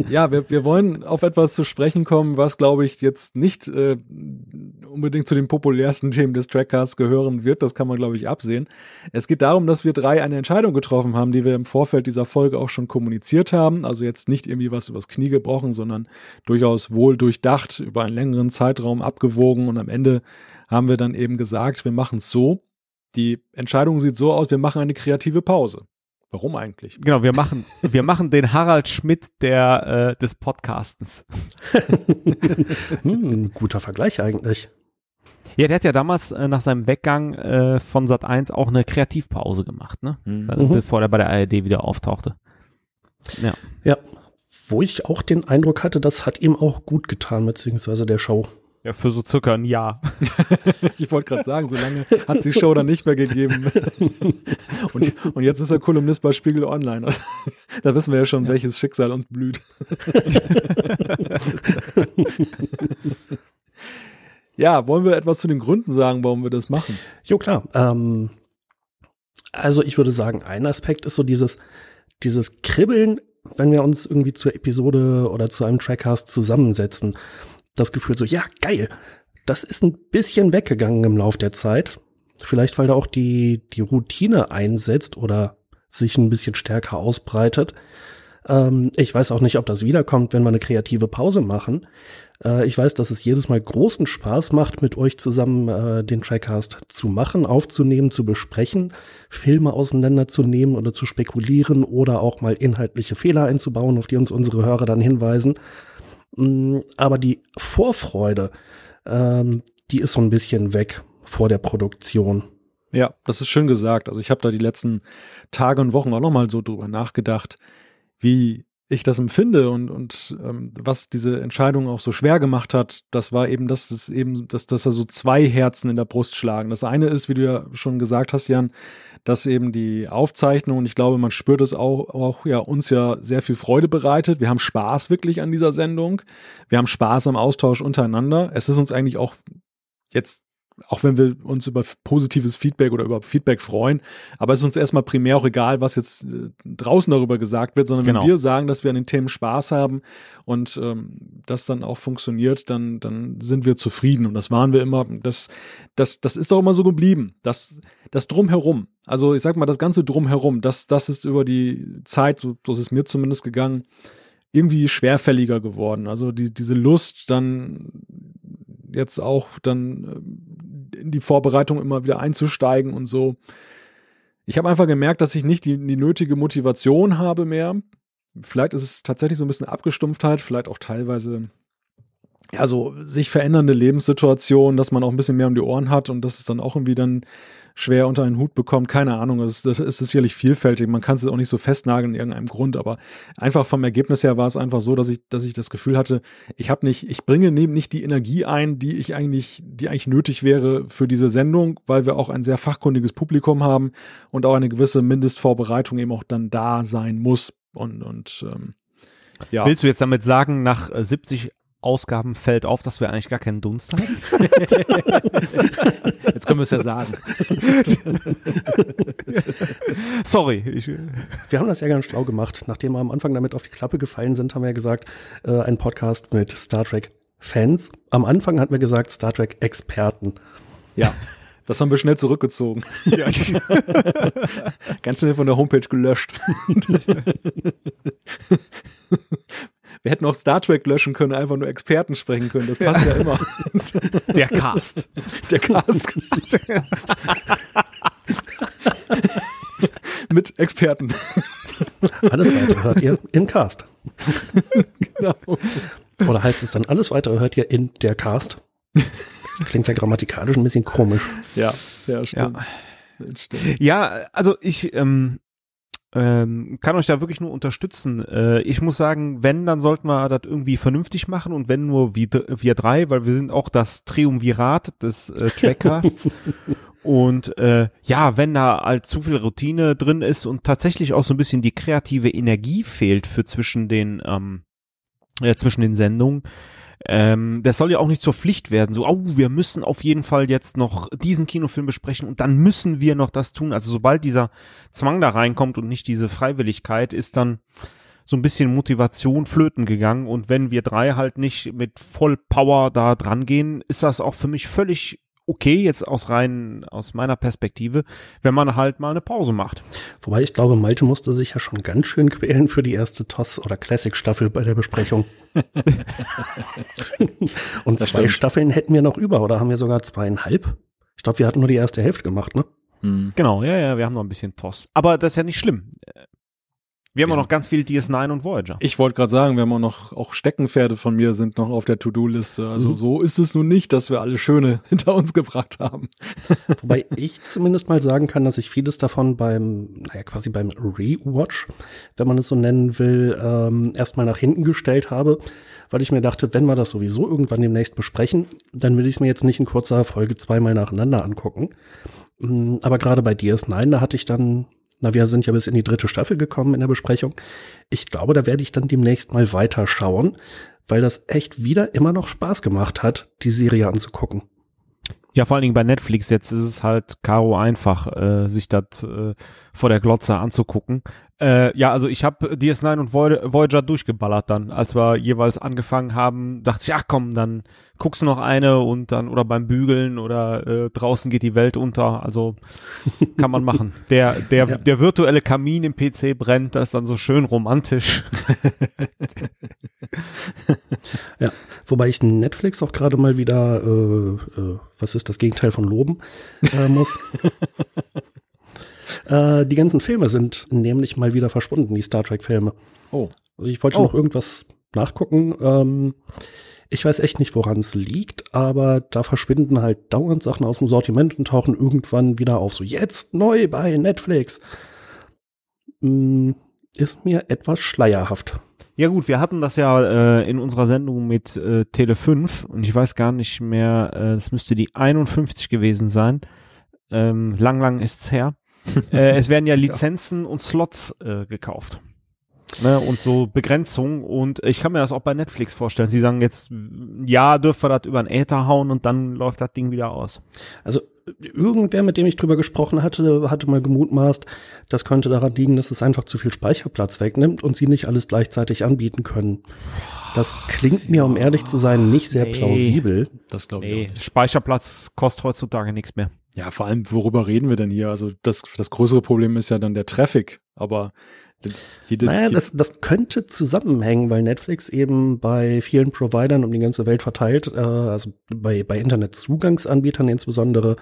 Ja, wir, wir wollen auf etwas zu sprechen kommen, was, glaube ich, jetzt nicht äh, unbedingt zu den populärsten Themen des Trackcasts gehören wird. Das kann man, glaube ich, absehen. Es geht darum, dass wir drei eine Entscheidung getroffen haben, die wir im Vorfeld dieser Folge auch schon kommuniziert haben. Also jetzt nicht irgendwie was übers Knie gebrochen, sondern durchaus wohl durchdacht, über einen längeren Zeitraum abgewogen. Und am Ende haben wir dann eben gesagt, wir machen es so. Die Entscheidung sieht so aus, wir machen eine kreative Pause. Warum eigentlich? Genau, wir machen, wir machen den Harald Schmidt der, äh, des Podcastens. hm, guter Vergleich eigentlich. Ja, der hat ja damals äh, nach seinem Weggang äh, von Sat 1 auch eine Kreativpause gemacht, ne? Mhm. Äh, bevor er bei der ARD wieder auftauchte. Ja. Ja. Wo ich auch den Eindruck hatte, das hat ihm auch gut getan, beziehungsweise der Show. Ja, für so circa ein Jahr. ich wollte gerade sagen, so lange hat die Show dann nicht mehr gegeben. und, und jetzt ist er Kolumnist bei Spiegel Online. da wissen wir ja schon, ja. welches Schicksal uns blüht. ja, wollen wir etwas zu den Gründen sagen, warum wir das machen? Jo, klar. Ähm, also ich würde sagen, ein Aspekt ist so dieses, dieses Kribbeln, wenn wir uns irgendwie zur Episode oder zu einem Trackcast zusammensetzen das Gefühl so, ja, geil. Das ist ein bisschen weggegangen im Lauf der Zeit. Vielleicht, weil da auch die, die Routine einsetzt oder sich ein bisschen stärker ausbreitet. Ähm, ich weiß auch nicht, ob das wiederkommt, wenn wir eine kreative Pause machen. Äh, ich weiß, dass es jedes Mal großen Spaß macht, mit euch zusammen äh, den Trackcast zu machen, aufzunehmen, zu besprechen, Filme auseinanderzunehmen oder zu spekulieren oder auch mal inhaltliche Fehler einzubauen, auf die uns unsere Hörer dann hinweisen. Mm, aber die Vorfreude, ähm, die ist so ein bisschen weg vor der Produktion. Ja, das ist schön gesagt. Also ich habe da die letzten Tage und Wochen auch noch mal so drüber nachgedacht, wie ich das empfinde und, und ähm, was diese Entscheidung auch so schwer gemacht hat, das war eben, dass es eben, dass, dass da so zwei Herzen in der Brust schlagen. Das eine ist, wie du ja schon gesagt hast, Jan, dass eben die Aufzeichnung, und ich glaube, man spürt es auch, auch ja, uns ja sehr viel Freude bereitet. Wir haben Spaß wirklich an dieser Sendung. Wir haben Spaß am Austausch untereinander. Es ist uns eigentlich auch jetzt auch wenn wir uns über positives Feedback oder über Feedback freuen, aber es ist uns erstmal primär auch egal, was jetzt äh, draußen darüber gesagt wird, sondern genau. wenn wir sagen, dass wir an den Themen Spaß haben und ähm, das dann auch funktioniert, dann, dann sind wir zufrieden und das waren wir immer. Das, das, das ist doch immer so geblieben. Das, das Drumherum, also ich sag mal, das ganze Drumherum, das, das ist über die Zeit, so, so ist es mir zumindest gegangen, irgendwie schwerfälliger geworden. Also die, diese Lust, dann jetzt auch dann äh, in die Vorbereitung immer wieder einzusteigen und so. Ich habe einfach gemerkt, dass ich nicht die, die nötige Motivation habe mehr. Vielleicht ist es tatsächlich so ein bisschen Abgestumpftheit, vielleicht auch teilweise ja, so sich verändernde Lebenssituationen, dass man auch ein bisschen mehr um die Ohren hat und dass es dann auch irgendwie dann schwer unter einen Hut bekommt. Keine Ahnung, das, das ist sicherlich vielfältig. Man kann es auch nicht so festnageln in irgendeinem Grund, aber einfach vom Ergebnis her war es einfach so, dass ich, dass ich das Gefühl hatte, ich habe nicht, ich bringe neben nicht die Energie ein, die ich eigentlich, die eigentlich nötig wäre für diese Sendung, weil wir auch ein sehr fachkundiges Publikum haben und auch eine gewisse Mindestvorbereitung eben auch dann da sein muss. Und, und ähm, ja. Willst du jetzt damit sagen, nach 70 Ausgaben fällt auf, dass wir eigentlich gar keinen Dunst haben. Jetzt können wir es ja sagen. Sorry. Ich, Wir haben das ja ganz schlau gemacht. Nachdem wir am Anfang damit auf die Klappe gefallen sind, haben wir ja gesagt, äh, ein Podcast mit Star Trek Fans. Am Anfang hatten wir gesagt Star Trek Experten. Ja. Das haben wir schnell zurückgezogen. Ganz schnell von der Homepage gelöscht. Wir hätten auch Star Trek löschen können, einfach nur Experten sprechen können. Das passt ja, immer. der Cast. Der Cast. Mit Experten. Alles weitere hört ihr in Cast. Genau. Oder heißt es dann, alles weitere hört ihr in der Cast? Klingt ja grammatikalisch ein bisschen komisch. Ja, ja, stimmt. Ja, stimmt. ja also ich ähm, ähm, kann euch da wirklich nur unterstützen. Äh, ich muss sagen, wenn, dann sollten wir das irgendwie vernünftig machen und wenn nur wir, wir drei, weil wir sind auch das Triumvirat des äh, Trackcasts. und äh, ja, wenn da halt zu viel Routine drin ist und tatsächlich auch so ein bisschen die kreative Energie fehlt für zwischen den ähm, äh, zwischen den Sendungen, ähm, das soll ja auch nicht zur Pflicht werden. So, oh, wir müssen auf jeden Fall jetzt noch diesen Kinofilm besprechen und dann müssen wir noch das tun. Also sobald dieser Zwang da reinkommt und nicht diese Freiwilligkeit, ist dann so ein bisschen Motivation flöten gegangen. Und wenn wir drei halt nicht mit Vollpower da dran gehen, ist das auch für mich völlig okay, jetzt aus rein, aus meiner Perspektive, wenn man halt mal eine Pause macht. Wobei ich glaube, Malte musste sich ja schon ganz schön quälen für die erste TOS oder Classic Staffel bei der Besprechung. Und das zwei stimmt. Staffeln hätten wir noch über oder haben wir sogar zweieinhalb? Ich glaube, wir hatten nur die erste Hälfte gemacht, ne? Hm. Genau, ja, ja, wir haben noch ein bisschen TOS. Aber das ist ja nicht schlimm. Wir haben ja. auch noch ganz viel DS9 und Voyager. Ich wollte gerade sagen, wir haben auch noch, auch Steckenpferde von mir sind noch auf der To-Do-Liste. Also mhm. so ist es nun nicht, dass wir alle Schöne hinter uns gebracht haben. Wobei ich zumindest mal sagen kann, dass ich vieles davon beim, naja, quasi beim Rewatch, wenn man es so nennen will, ähm, erstmal nach hinten gestellt habe, weil ich mir dachte, wenn wir das sowieso irgendwann demnächst besprechen, dann will ich es mir jetzt nicht in kurzer Folge zweimal nacheinander angucken. Mm, aber gerade bei DS9, da hatte ich dann na, wir sind ja bis in die dritte Staffel gekommen in der Besprechung. Ich glaube, da werde ich dann demnächst mal weiter schauen, weil das echt wieder immer noch Spaß gemacht hat, die Serie anzugucken. Ja, vor allen Dingen bei Netflix jetzt ist es halt Caro einfach, äh, sich das äh, vor der Glotze anzugucken. Äh, ja, also ich habe DS9 und Voyager durchgeballert dann, als wir jeweils angefangen haben, dachte ich, ach komm, dann guckst du noch eine und dann oder beim Bügeln oder äh, draußen geht die Welt unter. Also kann man machen. Der der ja. der virtuelle Kamin im PC brennt, das ist dann so schön romantisch. ja, wobei ich Netflix auch gerade mal wieder, äh, äh, was ist das Gegenteil von loben äh, muss. Äh, die ganzen Filme sind nämlich mal wieder verschwunden, die Star Trek-Filme. Oh. Also ich wollte oh. noch irgendwas nachgucken. Ähm, ich weiß echt nicht, woran es liegt, aber da verschwinden halt dauernd Sachen aus dem Sortiment und tauchen irgendwann wieder auf. So jetzt neu bei Netflix. Hm, ist mir etwas schleierhaft. Ja gut, wir hatten das ja äh, in unserer Sendung mit äh, Tele 5 und ich weiß gar nicht mehr, es äh, müsste die 51 gewesen sein. Ähm, lang, lang ist's her äh, es werden ja Lizenzen ja. und Slots äh, gekauft. Ne, und so Begrenzungen und ich kann mir das auch bei Netflix vorstellen. Sie sagen jetzt, ja, dürfen wir das über den Äther hauen und dann läuft das Ding wieder aus. Also irgendwer, mit dem ich drüber gesprochen hatte, hatte mal gemutmaßt, das könnte daran liegen, dass es einfach zu viel Speicherplatz wegnimmt und sie nicht alles gleichzeitig anbieten können. Das klingt mir, um ehrlich zu sein, nicht sehr nee, plausibel. Das glaube ich. Nee, Speicherplatz kostet heutzutage nichts mehr. Ja, vor allem, worüber reden wir denn hier? Also das, das größere Problem ist ja dann der Traffic, aber jede, naja, das, das könnte zusammenhängen, weil Netflix eben bei vielen Providern um die ganze Welt verteilt, äh, also bei, bei Internetzugangsanbietern insbesondere,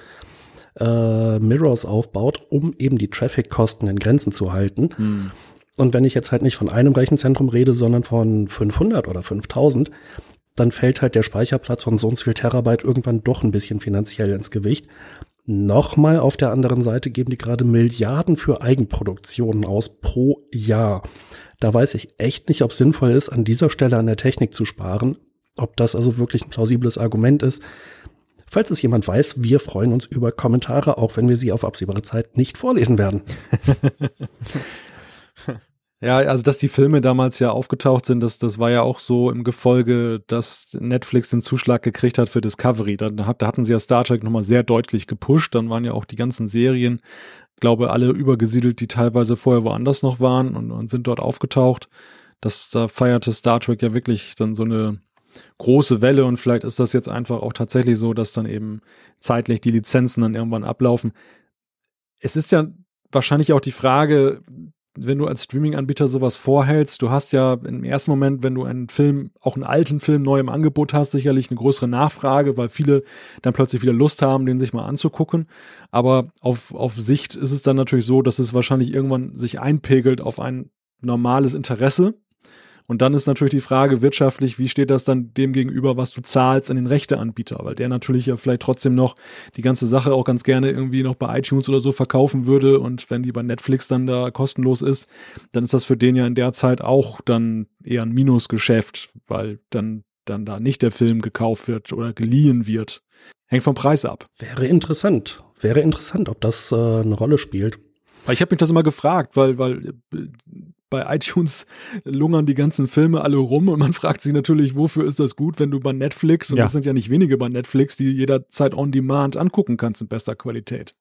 äh, Mirrors aufbaut, um eben die Traffic-Kosten in Grenzen zu halten. Hm. Und wenn ich jetzt halt nicht von einem Rechenzentrum rede, sondern von 500 oder 5000, dann fällt halt der Speicherplatz von so und so viel Terabyte irgendwann doch ein bisschen finanziell ins Gewicht. Nochmal auf der anderen Seite geben die gerade Milliarden für Eigenproduktionen aus pro Jahr. Da weiß ich echt nicht, ob es sinnvoll ist, an dieser Stelle an der Technik zu sparen. Ob das also wirklich ein plausibles Argument ist. Falls es jemand weiß, wir freuen uns über Kommentare, auch wenn wir sie auf absehbare Zeit nicht vorlesen werden. Ja, also dass die Filme damals ja aufgetaucht sind, das, das war ja auch so im Gefolge, dass Netflix den Zuschlag gekriegt hat für Discovery. Da, da hatten sie ja Star Trek nochmal sehr deutlich gepusht. Dann waren ja auch die ganzen Serien, glaube alle übergesiedelt, die teilweise vorher woanders noch waren und, und sind dort aufgetaucht. Das, da feierte Star Trek ja wirklich dann so eine große Welle und vielleicht ist das jetzt einfach auch tatsächlich so, dass dann eben zeitlich die Lizenzen dann irgendwann ablaufen. Es ist ja wahrscheinlich auch die Frage, wenn du als Streaming-Anbieter sowas vorhältst, du hast ja im ersten Moment, wenn du einen Film, auch einen alten Film neu im Angebot hast, sicherlich eine größere Nachfrage, weil viele dann plötzlich wieder Lust haben, den sich mal anzugucken. Aber auf, auf Sicht ist es dann natürlich so, dass es wahrscheinlich irgendwann sich einpegelt auf ein normales Interesse und dann ist natürlich die Frage wirtschaftlich, wie steht das dann dem gegenüber, was du zahlst an den Rechteanbieter, weil der natürlich ja vielleicht trotzdem noch die ganze Sache auch ganz gerne irgendwie noch bei iTunes oder so verkaufen würde und wenn die bei Netflix dann da kostenlos ist, dann ist das für den ja in der Zeit auch dann eher ein Minusgeschäft, weil dann dann da nicht der Film gekauft wird oder geliehen wird. Hängt vom Preis ab. Wäre interessant. Wäre interessant, ob das äh, eine Rolle spielt. Ich habe mich das immer gefragt, weil, weil bei iTunes lungern die ganzen Filme alle rum und man fragt sich natürlich, wofür ist das gut, wenn du bei Netflix, und ja. das sind ja nicht wenige bei Netflix, die jederzeit on demand angucken kannst in bester Qualität.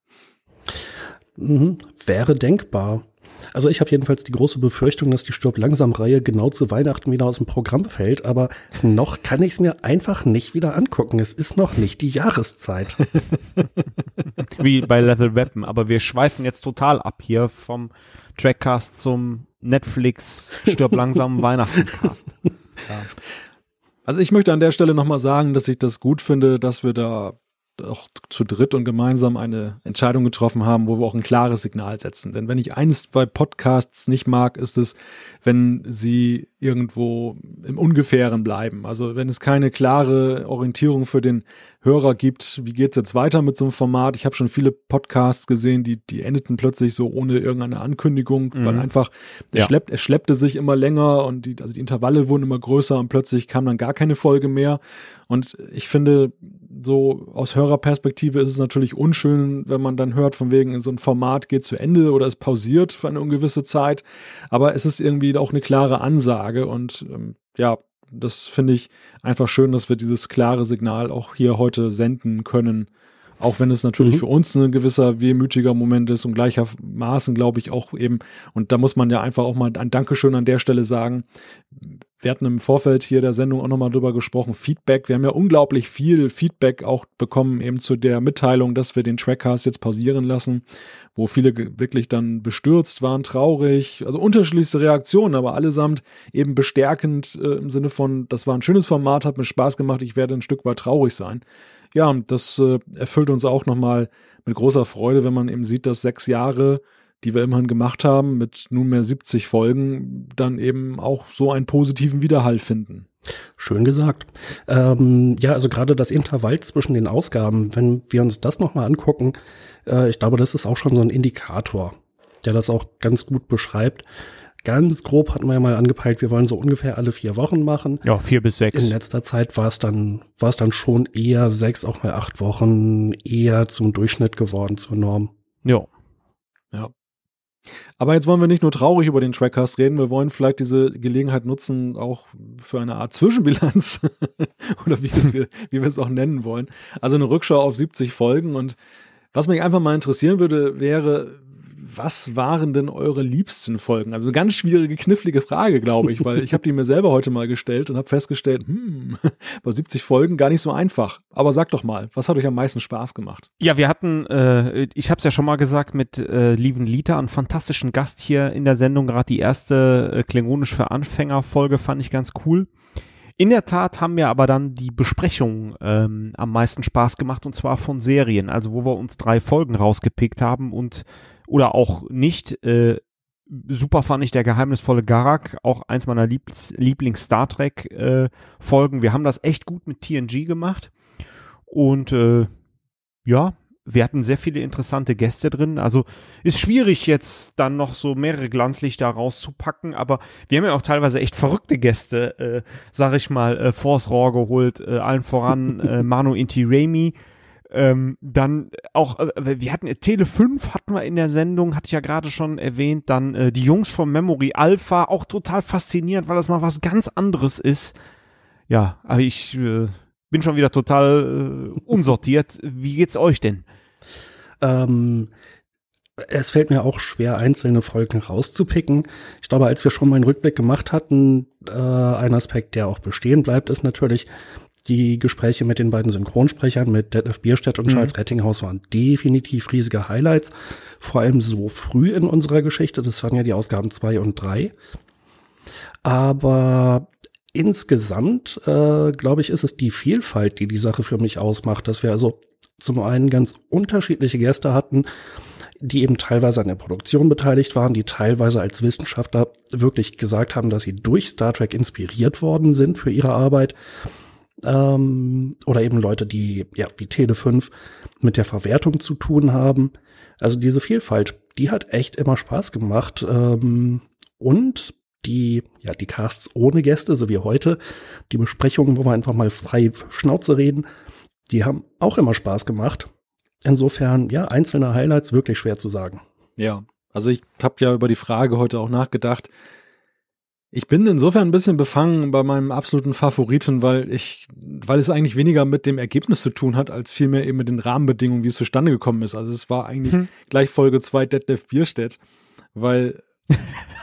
Mhm. Wäre denkbar. Also ich habe jedenfalls die große Befürchtung, dass die Stirb langsam Reihe genau zu Weihnachten wieder aus dem Programm fällt, aber noch kann ich es mir einfach nicht wieder angucken. Es ist noch nicht die Jahreszeit. Wie bei Leather Weapon, aber wir schweifen jetzt total ab hier vom Trackcast zum Netflix Stirb langsam Weihnachtencast. Ja. Also ich möchte an der Stelle nochmal sagen, dass ich das gut finde, dass wir da auch zu dritt und gemeinsam eine Entscheidung getroffen haben, wo wir auch ein klares Signal setzen. Denn wenn ich eines bei Podcasts nicht mag, ist es, wenn sie irgendwo im Ungefähren bleiben. Also wenn es keine klare Orientierung für den Hörer gibt, wie geht's jetzt weiter mit so einem Format? Ich habe schon viele Podcasts gesehen, die, die endeten plötzlich so ohne irgendeine Ankündigung, mhm. weil einfach es, ja. schleppt, es schleppte sich immer länger und die, also die Intervalle wurden immer größer und plötzlich kam dann gar keine Folge mehr. Und ich finde, so aus Hörerperspektive ist es natürlich unschön, wenn man dann hört, von wegen so ein Format geht zu Ende oder es pausiert für eine ungewisse Zeit. Aber es ist irgendwie auch eine klare Ansage und ähm, ja, das finde ich einfach schön, dass wir dieses klare Signal auch hier heute senden können. Auch wenn es natürlich mhm. für uns ein gewisser wehmütiger Moment ist und gleichermaßen glaube ich auch eben, und da muss man ja einfach auch mal ein Dankeschön an der Stelle sagen. Wir hatten im Vorfeld hier der Sendung auch nochmal drüber gesprochen, Feedback. Wir haben ja unglaublich viel Feedback auch bekommen eben zu der Mitteilung, dass wir den Trackcast jetzt pausieren lassen wo viele wirklich dann bestürzt waren, traurig, also unterschiedlichste Reaktionen, aber allesamt eben bestärkend äh, im Sinne von, das war ein schönes Format, hat mir Spaß gemacht, ich werde ein Stück weit traurig sein. Ja, das äh, erfüllt uns auch nochmal mit großer Freude, wenn man eben sieht, dass sechs Jahre die wir immerhin gemacht haben, mit nunmehr 70 Folgen, dann eben auch so einen positiven Widerhall finden. Schön gesagt. Ähm, ja, also gerade das Intervall zwischen den Ausgaben, wenn wir uns das nochmal angucken, äh, ich glaube, das ist auch schon so ein Indikator, der das auch ganz gut beschreibt. Ganz grob hatten wir ja mal angepeilt, wir wollen so ungefähr alle vier Wochen machen. Ja, vier bis sechs. In letzter Zeit war es dann, war es dann schon eher sechs, auch mal acht Wochen, eher zum Durchschnitt geworden, zur Norm. Ja. Ja. Aber jetzt wollen wir nicht nur traurig über den Trackcast reden, wir wollen vielleicht diese Gelegenheit nutzen, auch für eine Art Zwischenbilanz oder wie, wir, wie wir es auch nennen wollen. Also eine Rückschau auf 70 Folgen und was mich einfach mal interessieren würde, wäre, was waren denn eure liebsten Folgen? Also eine ganz schwierige, knifflige Frage, glaube ich, weil ich habe die mir selber heute mal gestellt und habe festgestellt, hm, bei 70 Folgen gar nicht so einfach. Aber sag doch mal, was hat euch am meisten Spaß gemacht? Ja, wir hatten, äh, ich habe es ja schon mal gesagt, mit äh, Lieven Lita einen fantastischen Gast hier in der Sendung. Gerade die erste äh, Klingonisch für Anfänger Folge fand ich ganz cool. In der Tat haben mir aber dann die Besprechungen ähm, am meisten Spaß gemacht und zwar von Serien, also wo wir uns drei Folgen rausgepickt haben und oder auch nicht. Äh, super fand ich der geheimnisvolle Garak, auch eins meiner Lieblings, Lieblings Star Trek äh, Folgen. Wir haben das echt gut mit TNG gemacht und äh, ja, wir hatten sehr viele interessante Gäste drin. Also ist schwierig jetzt dann noch so mehrere Glanzlichter rauszupacken, aber wir haben ja auch teilweise echt verrückte Gäste, äh, sag ich mal, äh, vors Rohr geholt, äh, allen voran äh, Manu Inti Raimi, Ähm, dann auch, äh, wir hatten Tele 5 hatten wir in der Sendung, hatte ich ja gerade schon erwähnt. Dann äh, die Jungs vom Memory Alpha, auch total faszinierend, weil das mal was ganz anderes ist. Ja, aber ich äh, bin schon wieder total äh, unsortiert. Wie geht's euch denn? Ähm, es fällt mir auch schwer, einzelne Folgen rauszupicken. Ich glaube, als wir schon mal einen Rückblick gemacht hatten, äh, ein Aspekt, der auch bestehen bleibt, ist natürlich, die Gespräche mit den beiden Synchronsprechern, mit Detlef Bierstedt und mhm. Charles Rettinghaus, waren definitiv riesige Highlights. Vor allem so früh in unserer Geschichte. Das waren ja die Ausgaben zwei und drei. Aber insgesamt, äh, glaube ich, ist es die Vielfalt, die die Sache für mich ausmacht, dass wir also zum einen ganz unterschiedliche Gäste hatten, die eben teilweise an der Produktion beteiligt waren, die teilweise als Wissenschaftler wirklich gesagt haben, dass sie durch Star Trek inspiriert worden sind für ihre Arbeit. Ähm, oder eben Leute, die, ja, wie Tele5 mit der Verwertung zu tun haben. Also diese Vielfalt, die hat echt immer Spaß gemacht. Ähm, und die, ja, die Casts ohne Gäste, so wie heute, die Besprechungen, wo wir einfach mal frei Schnauze reden, die haben auch immer Spaß gemacht. Insofern, ja, einzelne Highlights wirklich schwer zu sagen. Ja, also ich habe ja über die Frage heute auch nachgedacht. Ich bin insofern ein bisschen befangen bei meinem absoluten Favoriten, weil ich, weil es eigentlich weniger mit dem Ergebnis zu tun hat, als vielmehr eben mit den Rahmenbedingungen, wie es zustande gekommen ist. Also es war eigentlich hm. gleich Folge 2 Detlef Bierstedt, weil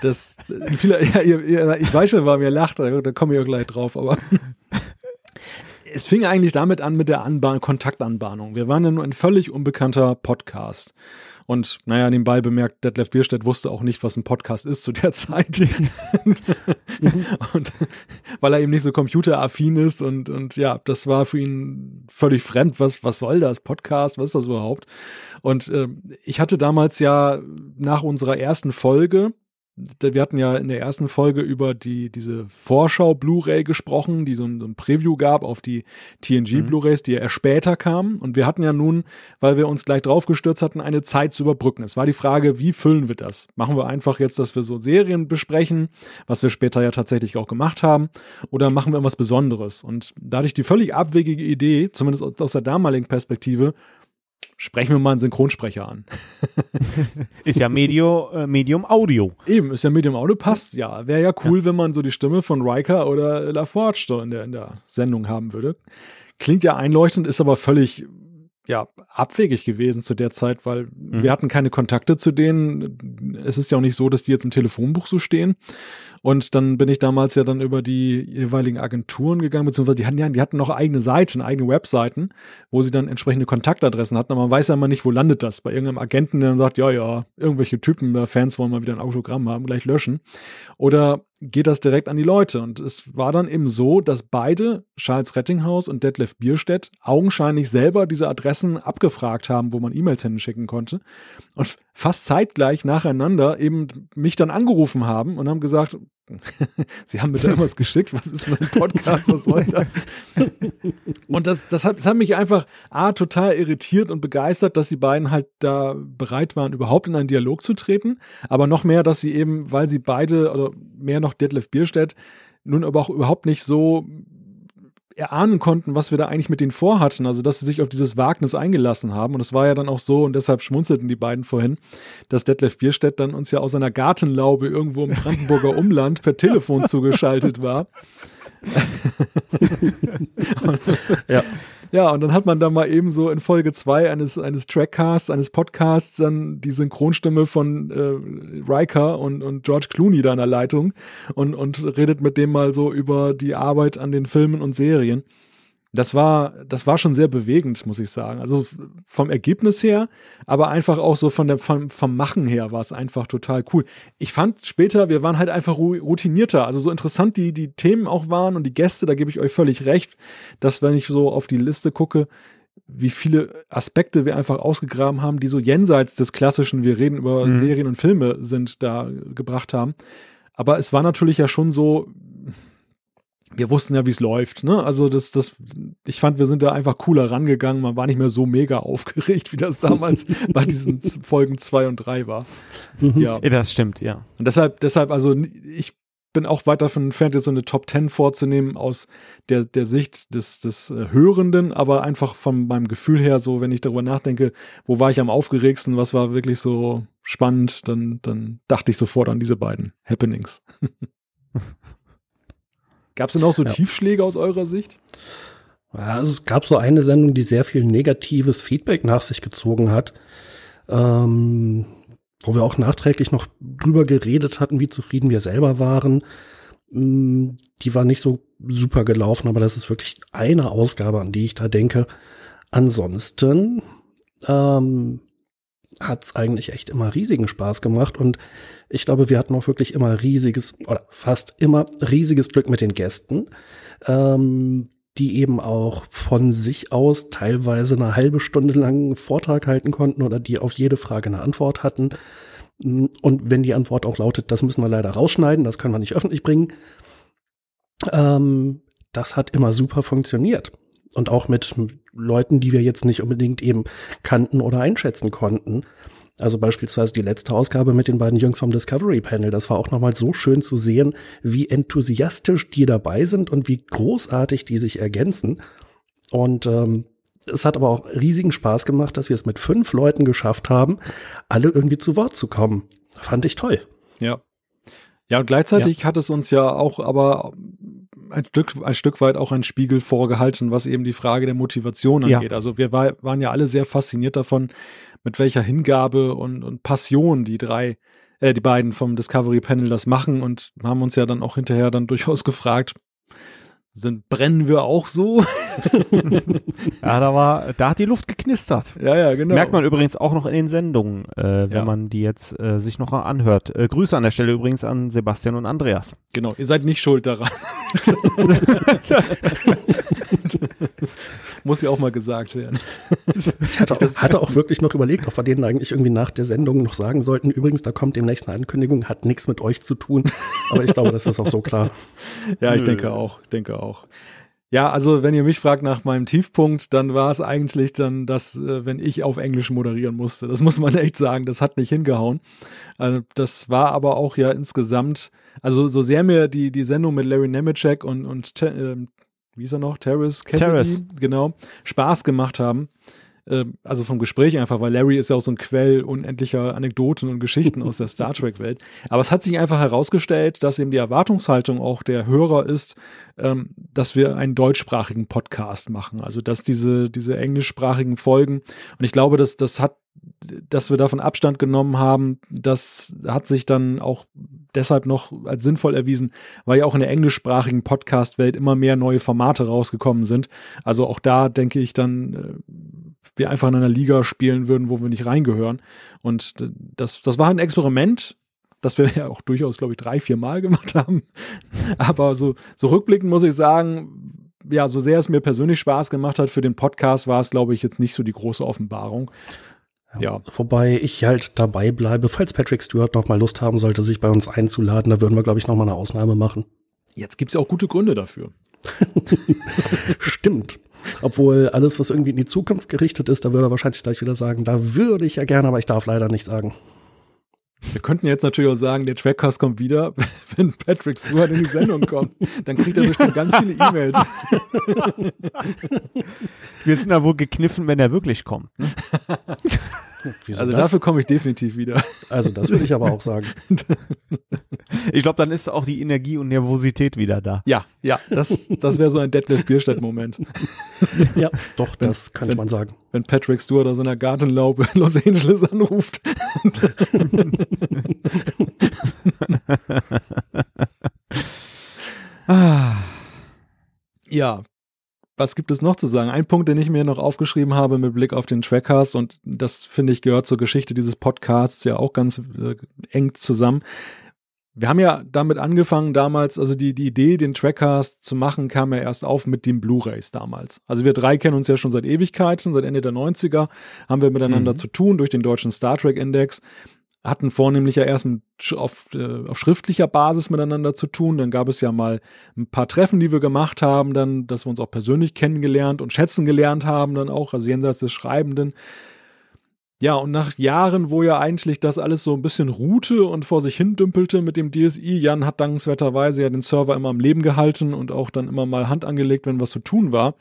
das, viele, ja, ihr, ihr, ich weiß schon, warum ihr lacht, da, da komme ich auch gleich drauf, aber es fing eigentlich damit an mit der Anbahn Kontaktanbahnung. Wir waren ja nur ein völlig unbekannter Podcast. Und naja, nebenbei bemerkt, Detlef Bierstedt wusste auch nicht, was ein Podcast ist zu der Zeit. und, und, weil er eben nicht so computeraffin ist und, und ja, das war für ihn völlig fremd. Was, was soll das? Podcast? Was ist das überhaupt? Und äh, ich hatte damals ja nach unserer ersten Folge wir hatten ja in der ersten Folge über die, diese Vorschau Blu-ray gesprochen, die so ein, so ein, Preview gab auf die TNG mhm. Blu-rays, die ja erst später kamen. Und wir hatten ja nun, weil wir uns gleich draufgestürzt hatten, eine Zeit zu überbrücken. Es war die Frage, wie füllen wir das? Machen wir einfach jetzt, dass wir so Serien besprechen, was wir später ja tatsächlich auch gemacht haben, oder machen wir irgendwas Besonderes? Und da hatte ich die völlig abwegige Idee, zumindest aus der damaligen Perspektive, sprechen wir mal einen Synchronsprecher an. ist ja Medio, äh, Medium Audio. Eben, ist ja Medium Audio, passt ja. Wäre ja cool, ja. wenn man so die Stimme von Riker oder LaForge in der, in der Sendung haben würde. Klingt ja einleuchtend, ist aber völlig ja, abwegig gewesen zu der Zeit, weil mhm. wir hatten keine Kontakte zu denen. Es ist ja auch nicht so, dass die jetzt im Telefonbuch so stehen. Und dann bin ich damals ja dann über die jeweiligen Agenturen gegangen, beziehungsweise die hatten ja, die hatten noch eigene Seiten, eigene Webseiten, wo sie dann entsprechende Kontaktadressen hatten. Aber man weiß ja immer nicht, wo landet das. Bei irgendeinem Agenten, der dann sagt, ja, ja, irgendwelche Typen, Fans wollen mal wieder ein Autogramm haben, gleich löschen. Oder geht das direkt an die Leute. Und es war dann eben so, dass beide, Charles Rettinghaus und Detlef Bierstedt, augenscheinlich selber diese Adressen abgefragt haben, wo man E-Mails hinschicken konnte. Und fast zeitgleich nacheinander eben mich dann angerufen haben und haben gesagt, Sie haben mir da irgendwas geschickt, was ist denn ein Podcast, was soll das? Und das, das, hat, das hat mich einfach A, total irritiert und begeistert, dass die beiden halt da bereit waren, überhaupt in einen Dialog zu treten, aber noch mehr, dass sie eben, weil sie beide, oder mehr noch Detlef Bierstedt, nun aber auch überhaupt nicht so erahnen konnten, was wir da eigentlich mit denen vorhatten. Also, dass sie sich auf dieses Wagnis eingelassen haben. Und es war ja dann auch so, und deshalb schmunzelten die beiden vorhin, dass Detlef Bierstedt dann uns ja aus seiner Gartenlaube irgendwo im Brandenburger Umland per Telefon zugeschaltet war. ja. Ja, und dann hat man da mal eben so in Folge zwei eines, eines Trackcasts, eines Podcasts, dann die Synchronstimme von äh, Riker und, und George Clooney da in der Leitung und, und redet mit dem mal so über die Arbeit an den Filmen und Serien das war, das war schon sehr bewegend, muss ich sagen. Also vom Ergebnis her, aber einfach auch so von der, vom, vom Machen her war es einfach total cool. Ich fand später, wir waren halt einfach routinierter. Also so interessant die, die Themen auch waren und die Gäste, da gebe ich euch völlig recht, dass wenn ich so auf die Liste gucke, wie viele Aspekte wir einfach ausgegraben haben, die so jenseits des klassischen, wir reden über mhm. Serien und Filme sind, da gebracht haben. Aber es war natürlich ja schon so, wir wussten ja, wie es läuft. Ne? Also das, das, ich fand, wir sind da einfach cooler rangegangen. Man war nicht mehr so mega aufgeregt, wie das damals bei diesen Folgen zwei und drei war. Mhm. Ja, das stimmt, ja. Und deshalb, deshalb, also ich bin auch weit davon entfernt, jetzt so eine Top 10 vorzunehmen aus der, der Sicht des, des äh, Hörenden, aber einfach von meinem Gefühl her, so wenn ich darüber nachdenke, wo war ich am aufgeregsten, was war wirklich so spannend, dann, dann dachte ich sofort an diese beiden Happenings. Gab es denn auch so ja. Tiefschläge aus eurer Sicht? Ja, also es gab so eine Sendung, die sehr viel negatives Feedback nach sich gezogen hat. Ähm, wo wir auch nachträglich noch drüber geredet hatten, wie zufrieden wir selber waren. Mm, die war nicht so super gelaufen, aber das ist wirklich eine Ausgabe, an die ich da denke. Ansonsten ähm, hat es eigentlich echt immer riesigen Spaß gemacht und ich glaube, wir hatten auch wirklich immer riesiges oder fast immer riesiges Glück mit den Gästen, ähm, die eben auch von sich aus teilweise eine halbe Stunde lang einen Vortrag halten konnten oder die auf jede Frage eine Antwort hatten. Und wenn die Antwort auch lautet, das müssen wir leider rausschneiden, das können wir nicht öffentlich bringen, ähm, das hat immer super funktioniert. Und auch mit Leuten, die wir jetzt nicht unbedingt eben kannten oder einschätzen konnten. Also beispielsweise die letzte Ausgabe mit den beiden Jungs vom Discovery Panel. Das war auch nochmal so schön zu sehen, wie enthusiastisch die dabei sind und wie großartig die sich ergänzen. Und ähm, es hat aber auch riesigen Spaß gemacht, dass wir es mit fünf Leuten geschafft haben, alle irgendwie zu Wort zu kommen. Fand ich toll. Ja. Ja, und gleichzeitig ja. hat es uns ja auch aber ein Stück, ein Stück weit auch ein Spiegel vorgehalten, was eben die Frage der Motivation angeht. Ja. Also wir war, waren ja alle sehr fasziniert davon, mit welcher Hingabe und, und Passion die drei, äh, die beiden vom Discovery Panel das machen und haben uns ja dann auch hinterher dann durchaus gefragt, sind, brennen wir auch so? ja, da war, da hat die Luft geknistert. Ja, ja, genau. Merkt man übrigens auch noch in den Sendungen, äh, wenn ja. man die jetzt äh, sich noch anhört. Äh, Grüße an der Stelle übrigens an Sebastian und Andreas. Genau, ihr seid nicht schuld daran. Muss ja auch mal gesagt werden. Ich hatte auch, hatte auch, wirklich noch überlegt, ob wir denen eigentlich irgendwie nach der Sendung noch sagen sollten. Übrigens, da kommt demnächst eine Ankündigung, hat nichts mit euch zu tun. Aber ich glaube, das ist auch so klar. Ja, ich denke auch. Ich denke auch. Ja, also wenn ihr mich fragt nach meinem Tiefpunkt, dann war es eigentlich dann das, äh, wenn ich auf Englisch moderieren musste. Das muss man echt sagen, das hat nicht hingehauen. Also das war aber auch ja insgesamt, also so sehr mir die, die Sendung mit Larry Nemeczek und, und äh, wie ist er noch? Terrace Cassidy, Terrace. genau, Spaß gemacht haben. Ähm, also vom Gespräch einfach, weil Larry ist ja auch so ein Quell unendlicher Anekdoten und Geschichten aus der Star Trek-Welt. Aber es hat sich einfach herausgestellt, dass eben die Erwartungshaltung auch der Hörer ist, ähm, dass wir einen deutschsprachigen Podcast machen. Also dass diese, diese englischsprachigen Folgen, und ich glaube, dass das hat dass wir davon Abstand genommen haben, das hat sich dann auch deshalb noch als sinnvoll erwiesen, weil ja auch in der englischsprachigen Podcast-Welt immer mehr neue Formate rausgekommen sind. Also auch da denke ich dann, äh, wir einfach in einer Liga spielen würden, wo wir nicht reingehören. Und das, das war ein Experiment, das wir ja auch durchaus, glaube ich, drei, vier Mal gemacht haben. Aber so, so rückblickend muss ich sagen, ja, so sehr es mir persönlich Spaß gemacht hat für den Podcast, war es, glaube ich, jetzt nicht so die große Offenbarung. Ja. Wobei ich halt dabei bleibe, falls Patrick Stewart noch mal Lust haben sollte, sich bei uns einzuladen, da würden wir, glaube ich, noch mal eine Ausnahme machen. Jetzt gibt es ja auch gute Gründe dafür. Stimmt. Obwohl alles, was irgendwie in die Zukunft gerichtet ist, da würde er wahrscheinlich gleich wieder sagen, da würde ich ja gerne, aber ich darf leider nicht sagen. Wir könnten jetzt natürlich auch sagen, der Trackcast kommt wieder, wenn Patrick Stewart in die Sendung kommt. Dann kriegt er bestimmt ganz viele E-Mails. Wir sind da wohl gekniffen, wenn er wirklich kommt. Ne? also das? dafür komme ich definitiv wieder. Also das würde ich aber auch sagen. Ich glaube, dann ist auch die Energie und Nervosität wieder da. Ja, ja, das, das wäre so ein Deadlift Bierstadt-Moment. Ja, doch, wenn, das könnte wenn, man sagen. Wenn Patrick Stewart aus seiner Gartenlaube in Los Angeles anruft. Ja, was gibt es noch zu sagen? Ein Punkt, den ich mir noch aufgeschrieben habe mit Blick auf den Trackcast und das finde ich gehört zur Geschichte dieses Podcasts ja auch ganz äh, eng zusammen. Wir haben ja damit angefangen damals, also die, die Idee, den Trackcast zu machen, kam ja erst auf mit den Blu-rays damals. Also wir drei kennen uns ja schon seit Ewigkeiten, seit Ende der 90er haben wir miteinander mhm. zu tun durch den deutschen Star Trek Index hatten vornehmlich ja erst auf, äh, auf schriftlicher Basis miteinander zu tun. Dann gab es ja mal ein paar Treffen, die wir gemacht haben, dann, dass wir uns auch persönlich kennengelernt und schätzen gelernt haben, dann auch, also jenseits des Schreibenden. Ja, und nach Jahren, wo ja eigentlich das alles so ein bisschen ruhte und vor sich hin dümpelte mit dem DSI, Jan hat dankenswerterweise ja den Server immer am Leben gehalten und auch dann immer mal Hand angelegt, wenn was zu tun war,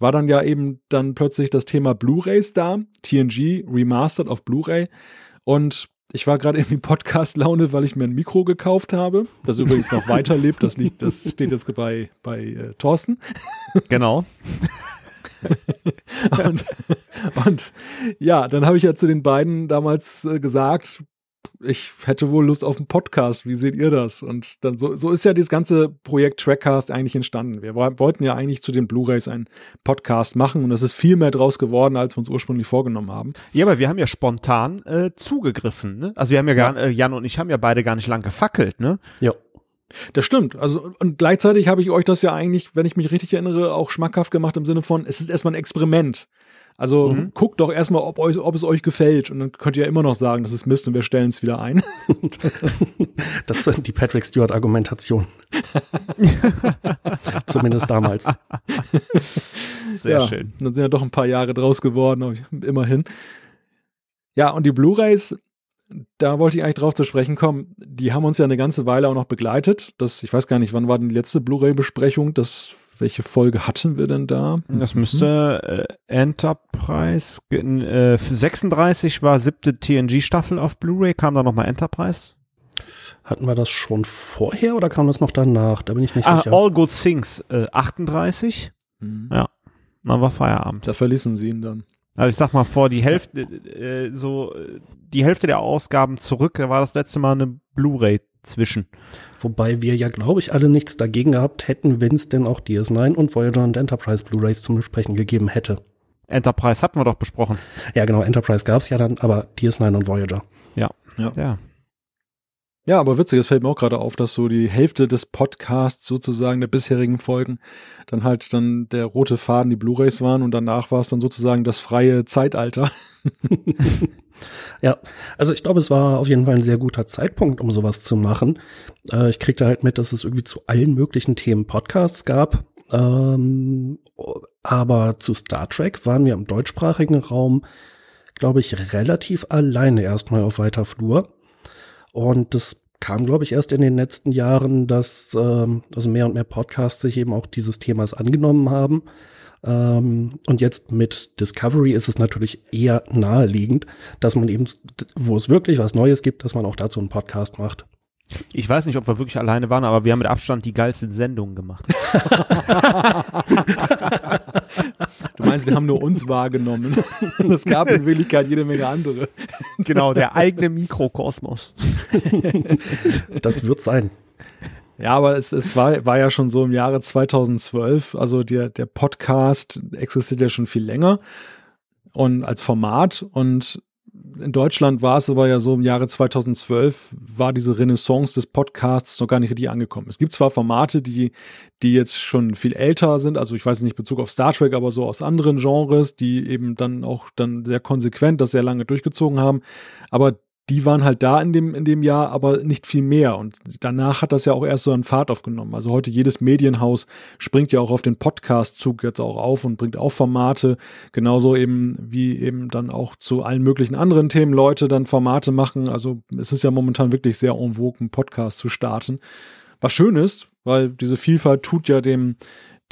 war dann ja eben dann plötzlich das Thema Blu-rays da, TNG remastered auf Blu-ray und ich war gerade irgendwie Podcast-Laune, weil ich mir ein Mikro gekauft habe, das übrigens noch weiterlebt, das liegt, das steht jetzt bei, bei äh, Thorsten. Genau. und, und ja, dann habe ich ja zu den beiden damals äh, gesagt, ich hätte wohl Lust auf einen Podcast. Wie seht ihr das? Und dann so, so ist ja das ganze Projekt Trackcast eigentlich entstanden. Wir wollten ja eigentlich zu den Blu-rays einen Podcast machen und es ist viel mehr draus geworden, als wir uns ursprünglich vorgenommen haben. Ja, aber wir haben ja spontan äh, zugegriffen. Ne? Also wir haben ja, gar, äh, Jan und ich haben ja beide gar nicht lang gefackelt. Ne? Ja. Das stimmt. Also, und gleichzeitig habe ich euch das ja eigentlich, wenn ich mich richtig erinnere, auch schmackhaft gemacht im Sinne von, es ist erstmal ein Experiment. Also mhm. guckt doch erstmal, ob, euch, ob es euch gefällt. Und dann könnt ihr ja immer noch sagen, das ist Mist und wir stellen es wieder ein. das ist die Patrick Stewart-Argumentation. Zumindest damals. Sehr ja, schön. Dann sind ja doch ein paar Jahre draus geworden, immerhin. Ja, und die Blu-Rays, da wollte ich eigentlich drauf zu sprechen kommen. Die haben uns ja eine ganze Weile auch noch begleitet. Das, ich weiß gar nicht, wann war denn die letzte Blu-ray-Besprechung? Das, welche Folge hatten wir denn da? Das müsste äh, Enterprise. Äh, 36 war siebte TNG-Staffel auf Blu-ray. Kam da nochmal Enterprise? Hatten wir das schon vorher oder kam das noch danach? Da bin ich nicht ah, sicher. All Good Things äh, 38. Mhm. Ja, dann war Feierabend. Da verließen sie ihn dann. Also ich sag mal vor die Hälfte, äh, so die Hälfte der Ausgaben zurück, da war das letzte Mal eine Blu-ray zwischen. Wobei wir ja, glaube ich, alle nichts dagegen gehabt hätten, wenn es denn auch DS9 und Voyager und Enterprise Blu-rays zum Besprechen gegeben hätte. Enterprise hatten wir doch besprochen. Ja, genau, Enterprise gab es ja dann, aber DS9 und Voyager. Ja, ja. ja. Ja, aber witzig, es fällt mir auch gerade auf, dass so die Hälfte des Podcasts sozusagen der bisherigen Folgen dann halt dann der rote Faden die Blu-rays waren und danach war es dann sozusagen das freie Zeitalter. ja, also ich glaube, es war auf jeden Fall ein sehr guter Zeitpunkt, um sowas zu machen. Äh, ich kriegte halt mit, dass es irgendwie zu allen möglichen Themen Podcasts gab. Ähm, aber zu Star Trek waren wir im deutschsprachigen Raum, glaube ich, relativ alleine erstmal auf weiter Flur. Und das kam, glaube ich, erst in den letzten Jahren, dass ähm, also mehr und mehr Podcasts sich eben auch dieses Themas angenommen haben. Ähm, und jetzt mit Discovery ist es natürlich eher naheliegend, dass man eben, wo es wirklich was Neues gibt, dass man auch dazu einen Podcast macht. Ich weiß nicht, ob wir wirklich alleine waren, aber wir haben mit Abstand die geilste Sendung gemacht. du meinst, wir haben nur uns wahrgenommen. Es gab in Wirklichkeit jede Menge andere. Genau, der eigene Mikrokosmos. Das wird sein. Ja, aber es, es war, war ja schon so im Jahre 2012. Also der, der Podcast existiert ja schon viel länger und als Format und in Deutschland war es aber ja so im Jahre 2012 war diese Renaissance des Podcasts noch gar nicht richtig angekommen. Es gibt zwar Formate, die, die jetzt schon viel älter sind, also ich weiß nicht Bezug auf Star Trek, aber so aus anderen Genres, die eben dann auch dann sehr konsequent das sehr lange durchgezogen haben. Aber die waren halt da in dem, in dem Jahr, aber nicht viel mehr. Und danach hat das ja auch erst so einen Fahrt aufgenommen. Also heute jedes Medienhaus springt ja auch auf den Podcast-Zug jetzt auch auf und bringt auch Formate. Genauso eben wie eben dann auch zu allen möglichen anderen Themen Leute dann Formate machen. Also es ist ja momentan wirklich sehr en vogue, einen Podcast zu starten. Was schön ist, weil diese Vielfalt tut ja dem,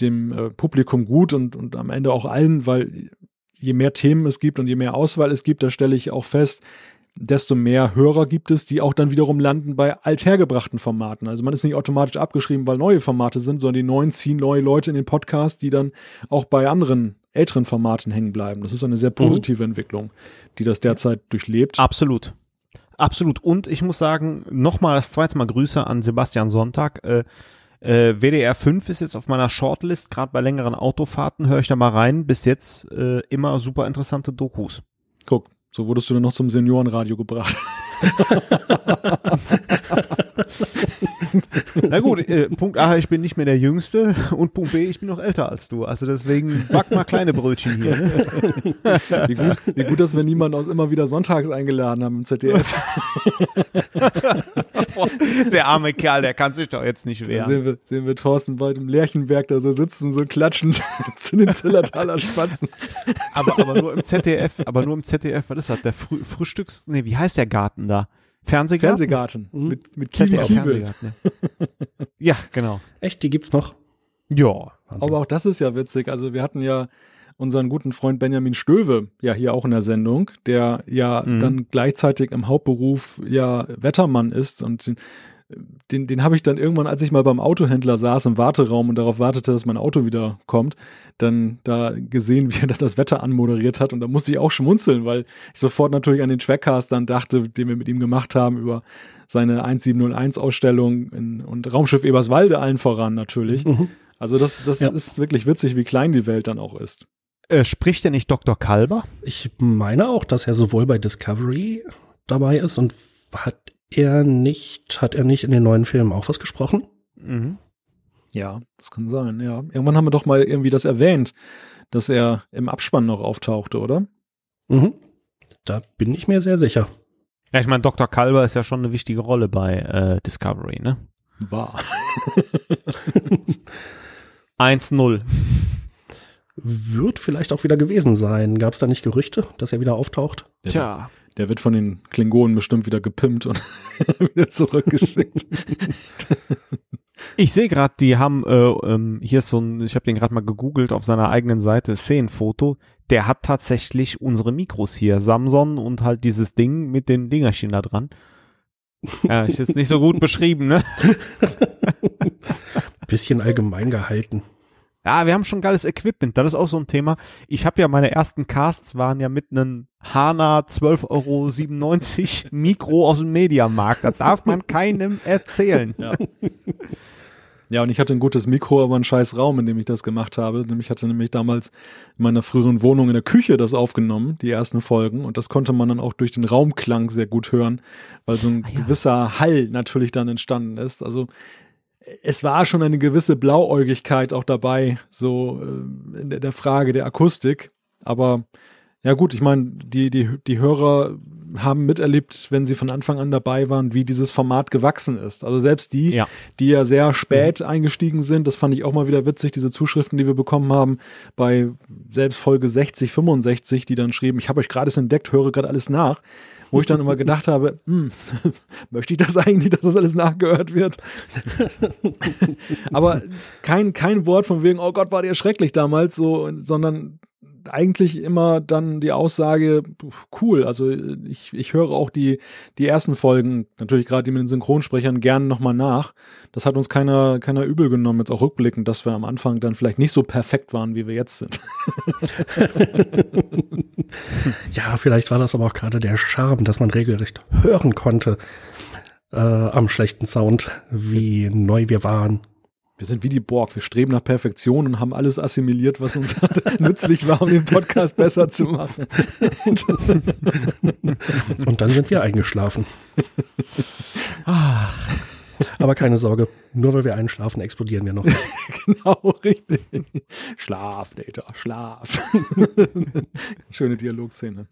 dem äh, Publikum gut und, und am Ende auch allen, weil je mehr Themen es gibt und je mehr Auswahl es gibt, da stelle ich auch fest, desto mehr Hörer gibt es, die auch dann wiederum landen bei althergebrachten Formaten. Also man ist nicht automatisch abgeschrieben, weil neue Formate sind, sondern die neuen ziehen neue Leute in den Podcast, die dann auch bei anderen älteren Formaten hängen bleiben. Das ist eine sehr positive mhm. Entwicklung, die das derzeit durchlebt. Absolut. Absolut. Und ich muss sagen, nochmal das zweite Mal Grüße an Sebastian Sonntag. Äh, äh, WDR 5 ist jetzt auf meiner Shortlist, gerade bei längeren Autofahrten höre ich da mal rein. Bis jetzt äh, immer super interessante Dokus. Guck, so wurdest du dann noch zum Seniorenradio gebracht. Na gut, äh, Punkt A, ich bin nicht mehr der Jüngste und Punkt B, ich bin noch älter als du. Also deswegen back mal kleine Brötchen hier. Ne? Wie, gut, wie gut, dass wir niemanden aus immer wieder sonntags eingeladen haben im ZDF. der arme Kerl, der kann sich doch jetzt nicht wehren. Da sehen wir, sehen wir Thorsten bald im Lerchenberg da so sitzen, so klatschend zu den Zillertaler Spatzen. aber, aber nur im ZDF, aber nur im ZDF, was ist das? Der Frü Frühstücks, nee, wie heißt der Garten da? Fernsehgarten? Fernsehgarten. Mhm. Mit, mit ZDF. Fernsehgarten. Ja. ja, genau. Echt, die gibt's noch? Ja. Wahnsinn. Aber auch das ist ja witzig. Also wir hatten ja unseren guten Freund Benjamin Stöve ja hier auch in der Sendung, der ja Mhm. dann gleichzeitig im Hauptberuf ja Wettermann ist und den, den, habe ich dann irgendwann, als ich mal beim Autohändler saß im Warteraum und darauf wartete, dass mein Auto wieder kommt, dann da gesehen, wie er da das Wetter anmoderiert hat und da musste ich auch schmunzeln, weil ich sofort natürlich an den Trackcast dann dachte, den wir mit ihm gemacht haben über seine 1701 Ausstellung in, und Raumschiff Eberswalde allen voran natürlich. Mhm. Also das, das Ja. ist wirklich witzig, wie klein die Welt dann auch ist. Äh, spricht der nicht Dr. Kalber? Ich meine auch, dass er sowohl bei Discovery dabei ist und hat er nicht, hat er nicht in den neuen Filmen auch was gesprochen? Mhm. Ja, das kann sein, ja. Irgendwann haben wir doch mal irgendwie das erwähnt, dass er im Abspann noch auftauchte, oder? Mhm. Da bin ich mir sehr sicher. Ja, ich meine, Dr. Kalber ist ja schon eine wichtige Rolle bei äh, Discovery, ne? War. 1-0. Wird vielleicht auch wieder gewesen sein. Gab es da nicht Gerüchte, dass er wieder auftaucht? Tja. Der wird von den Klingonen bestimmt wieder gepimpt und wieder zurückgeschickt. Ich sehe gerade, die haben, äh, ähm, hier ist so ein, ich habe den gerade mal gegoogelt auf seiner eigenen Seite, Szenenfoto. Der hat tatsächlich unsere Mikros hier, Samsung und halt dieses Ding mit den Dingerchen da dran. Ja, ist jetzt nicht so gut beschrieben, ne? Bisschen allgemein gehalten. Ja, wir haben schon geiles Equipment, das ist auch so ein Thema. Ich habe ja meine ersten Casts waren ja mit einem Hana 12,97 Euro Mikro aus dem Mediamarkt. Das darf man keinem erzählen. Ja. Ja, und ich hatte ein gutes Mikro, aber einen scheiß Raum, in dem ich das gemacht habe. Ich hatte nämlich damals in meiner früheren Wohnung in der Küche das aufgenommen, die ersten Folgen. Und das konnte man dann auch durch den Raumklang sehr gut hören, weil so ein Ah, ja. gewisser Hall natürlich dann entstanden ist. Also es war schon eine gewisse Blauäugigkeit auch dabei, so äh, in der, Frage der Akustik. Aber ja gut, ich meine, die, die, die Hörer haben miterlebt, wenn sie von Anfang an dabei waren, wie dieses Format gewachsen ist. Also selbst die, Ja. die ja sehr spät eingestiegen sind, das fand ich auch mal wieder witzig, diese Zuschriften, die wir bekommen haben, bei selbst Folge 60, 65, die dann schrieben, ich habe euch gerade entdeckt, höre gerade alles nach. Wo ich dann immer gedacht habe, hm, möchte ich das eigentlich, dass das alles nachgehört wird? Aber kein, kein Wort von wegen, oh Gott, war der schrecklich damals, so, sondern eigentlich immer dann die Aussage, cool, also ich, ich höre auch die, die ersten Folgen, natürlich gerade die mit den Synchronsprechern, gerne nochmal nach. Das hat uns keiner, keiner übel genommen, jetzt auch rückblickend, dass wir am Anfang dann vielleicht nicht so perfekt waren, wie wir jetzt sind. Ja, vielleicht war das aber auch gerade der Charme, dass man regelrecht hören konnte äh, am schlechten Sound, wie neu wir waren. Wir sind wie die Borg, wir streben nach Perfektion und haben alles assimiliert, was uns nützlich war, um den Podcast besser zu machen. Und dann sind wir eingeschlafen. Aber keine Sorge, nur weil wir einschlafen, explodieren wir noch. genau, richtig. Schlaf, Data, Schlaf. Schöne Dialogszene.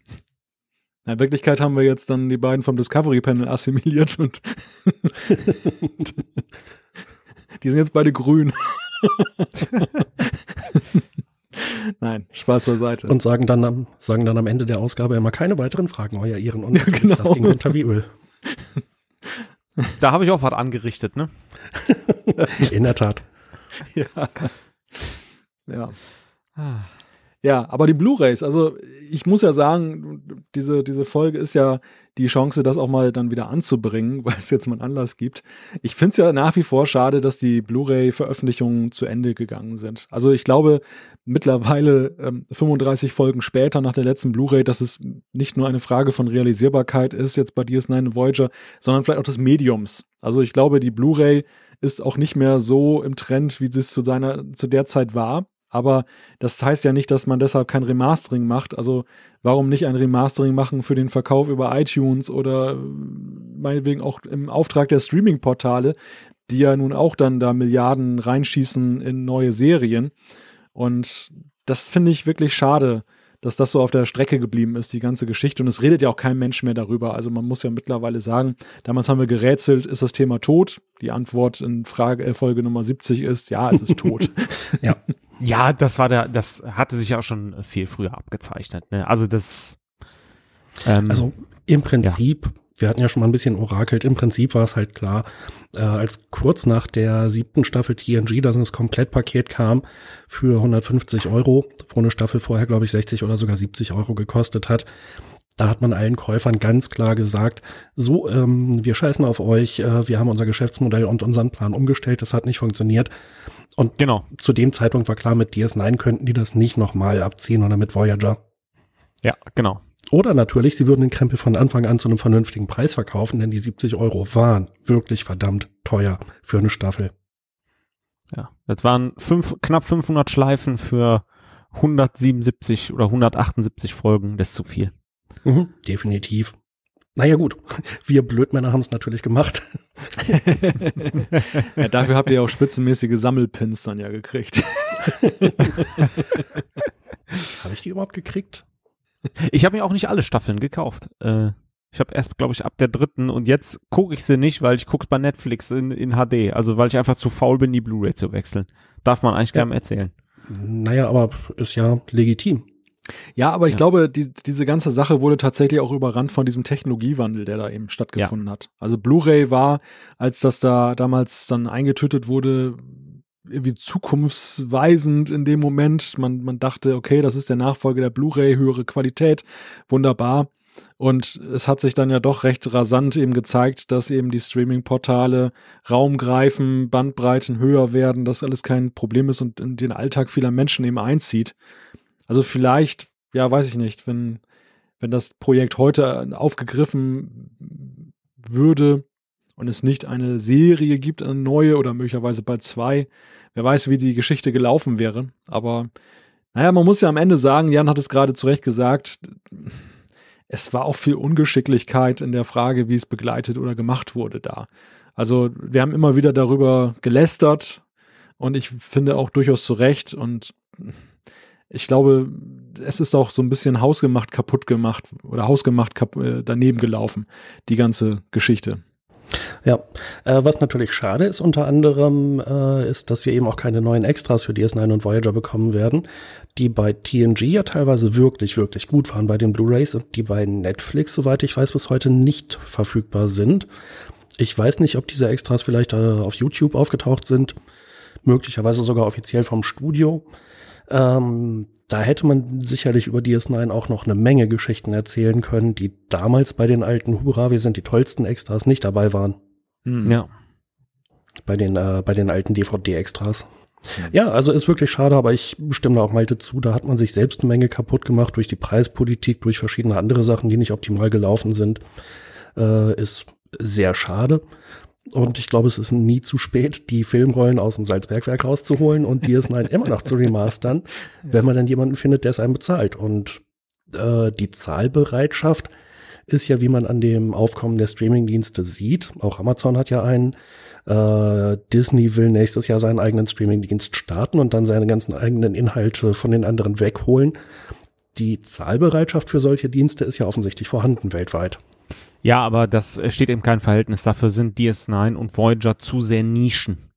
In Wirklichkeit haben wir jetzt dann die beiden vom Discovery Panel assimiliert und die sind jetzt beide grün. Nein, Spaß beiseite. Und sagen dann, am, sagen dann am Ende der Ausgabe immer keine weiteren Fragen, euer Ehren. Und genau. das ging runter wie Öl. Da habe ich auch was angerichtet, ne? In der Tat. ja. Ja. Ja, aber die Blu-rays, also ich muss ja sagen, diese, diese Folge ist ja die Chance, das auch mal dann wieder anzubringen, weil es jetzt mal einen Anlass gibt. Ich finde es ja nach wie vor schade, dass die Blu-ray-Veröffentlichungen zu Ende gegangen sind. Also ich glaube mittlerweile ähm, 35 Folgen später nach der letzten Blu-ray, dass es nicht nur eine Frage von Realisierbarkeit ist, jetzt bei DS9 und Voyager, sondern vielleicht auch des Mediums. Also ich glaube, die Blu-ray ist auch nicht mehr so im Trend, wie es zu seiner, zu der Zeit war. Aber das heißt ja nicht, dass man deshalb kein Remastering macht. Also warum nicht ein Remastering machen für den Verkauf über iTunes oder äh, meinetwegen auch im Auftrag der Streaming-Portale, die ja nun auch dann da Milliarden reinschießen in neue Serien. Und das finde ich wirklich schade, dass das so auf der Strecke geblieben ist, die ganze Geschichte. Und es redet ja auch kein Mensch mehr darüber. Also man muss ja mittlerweile sagen, damals haben wir gerätselt, ist das Thema tot? Die Antwort in Frage, äh, Folge Nummer 70 ist, ja, es ist tot. ja. Ja, das war der, das hatte sich ja auch schon viel früher abgezeichnet. Ne? Also das. Ähm, also im Prinzip ja wir hatten ja schon mal ein bisschen orakelt. Im Prinzip war es halt klar, äh, als kurz nach der siebten Staffel TNG, dass das Komplettpaket kam für 150 Euro, wo eine Staffel vorher, glaube ich, 60 oder sogar 70 Euro gekostet hat. Da hat man allen Käufern ganz klar gesagt, so, ähm, wir scheißen auf euch, äh, wir haben unser Geschäftsmodell und unseren Plan umgestellt, das hat nicht funktioniert. Und genau. zu dem Zeitpunkt war klar, mit DS9 könnten die das nicht nochmal abziehen oder mit Voyager. Ja, genau. Oder natürlich, sie würden den Krempel von Anfang an zu einem vernünftigen Preis verkaufen, denn die 70 Euro waren wirklich verdammt teuer für eine Staffel. Ja, das waren fünf, knapp 500 Schleifen für 177 oder 178 Folgen, das ist zu viel. Mhm, definitiv. Naja gut, wir Blödmänner haben es natürlich gemacht. ja, dafür habt ihr ja auch spitzenmäßige Sammelpins dann ja gekriegt. Habe ich die überhaupt gekriegt? Ich habe mir auch nicht alle Staffeln gekauft. Äh, ich habe erst, glaube ich, ab der dritten und jetzt gucke ich sie nicht, weil ich gucke bei Netflix in, in HD. Also weil ich einfach zu faul bin, die Blu-ray zu wechseln. Darf man eigentlich ja. keinem erzählen. Naja, aber ist ja legitim. Ja, aber ich ja. glaube, die, diese ganze Sache wurde tatsächlich auch überrannt von diesem Technologiewandel, der da eben stattgefunden ja. hat. Also Blu-ray war, als das da damals dann eingetötet wurde, irgendwie zukunftsweisend in dem Moment. Man, man dachte, okay, das ist der Nachfolger der Blu-ray, höhere Qualität, wunderbar. Und es hat sich dann ja doch recht rasant eben gezeigt, dass eben die Streaming-Portale Raum greifen, Bandbreiten höher werden, dass alles kein Problem ist und in den Alltag vieler Menschen eben einzieht. Also vielleicht, ja, weiß ich nicht, wenn, wenn das Projekt heute aufgegriffen würde, und es nicht eine Serie gibt, eine neue oder möglicherweise bald zwei, wer weiß, wie die Geschichte gelaufen wäre. Aber naja, man muss ja am Ende sagen, Jan hat es gerade zu Recht gesagt, es war auch viel Ungeschicklichkeit in der Frage, wie es begleitet oder gemacht wurde da. Also wir haben immer wieder darüber gelästert und ich finde auch durchaus zu Recht und ich glaube, es ist auch so ein bisschen hausgemacht kaputt gemacht oder hausgemacht äh, daneben gelaufen, die ganze Geschichte. Ja, äh, was natürlich schade ist unter anderem, äh, ist, dass wir eben auch keine neuen Extras für DS9 und Voyager bekommen werden, die bei TNG ja teilweise wirklich, wirklich gut waren bei den Blu-rays und die bei Netflix, soweit ich weiß, bis heute nicht verfügbar sind. Ich weiß nicht, ob diese Extras vielleicht äh, auf YouTube aufgetaucht sind, möglicherweise sogar offiziell vom Studio. Ähm, da hätte man sicherlich über DS9 auch noch eine Menge Geschichten erzählen können, die damals bei den alten Hurra, wir sind die tollsten Extras nicht dabei waren. Hm. Ja. Bei den, äh, bei den alten DVD-Extras. Ja, also ist wirklich schade, aber ich stimme da auch Malte zu. Da hat man sich selbst eine Menge kaputt gemacht durch die Preispolitik, durch verschiedene andere Sachen, die nicht optimal gelaufen sind. Äh, ist sehr schade. Und ich glaube, es ist nie zu spät, die Filmrollen aus dem Salzbergwerk rauszuholen und DS9 immer noch zu remastern, wenn man dann jemanden findet, der es einem bezahlt. Und äh, die Zahlbereitschaft ist ja, wie man an dem Aufkommen der Streamingdienste sieht. Auch Amazon hat ja einen. Äh, Disney will nächstes Jahr seinen eigenen Streamingdienst starten und dann seine ganzen eigenen Inhalte von den anderen wegholen. Die Zahlbereitschaft für solche Dienste ist ja offensichtlich vorhanden weltweit. Ja, aber das steht eben kein Verhältnis. Dafür sind DS9 und Voyager zu sehr Nischen.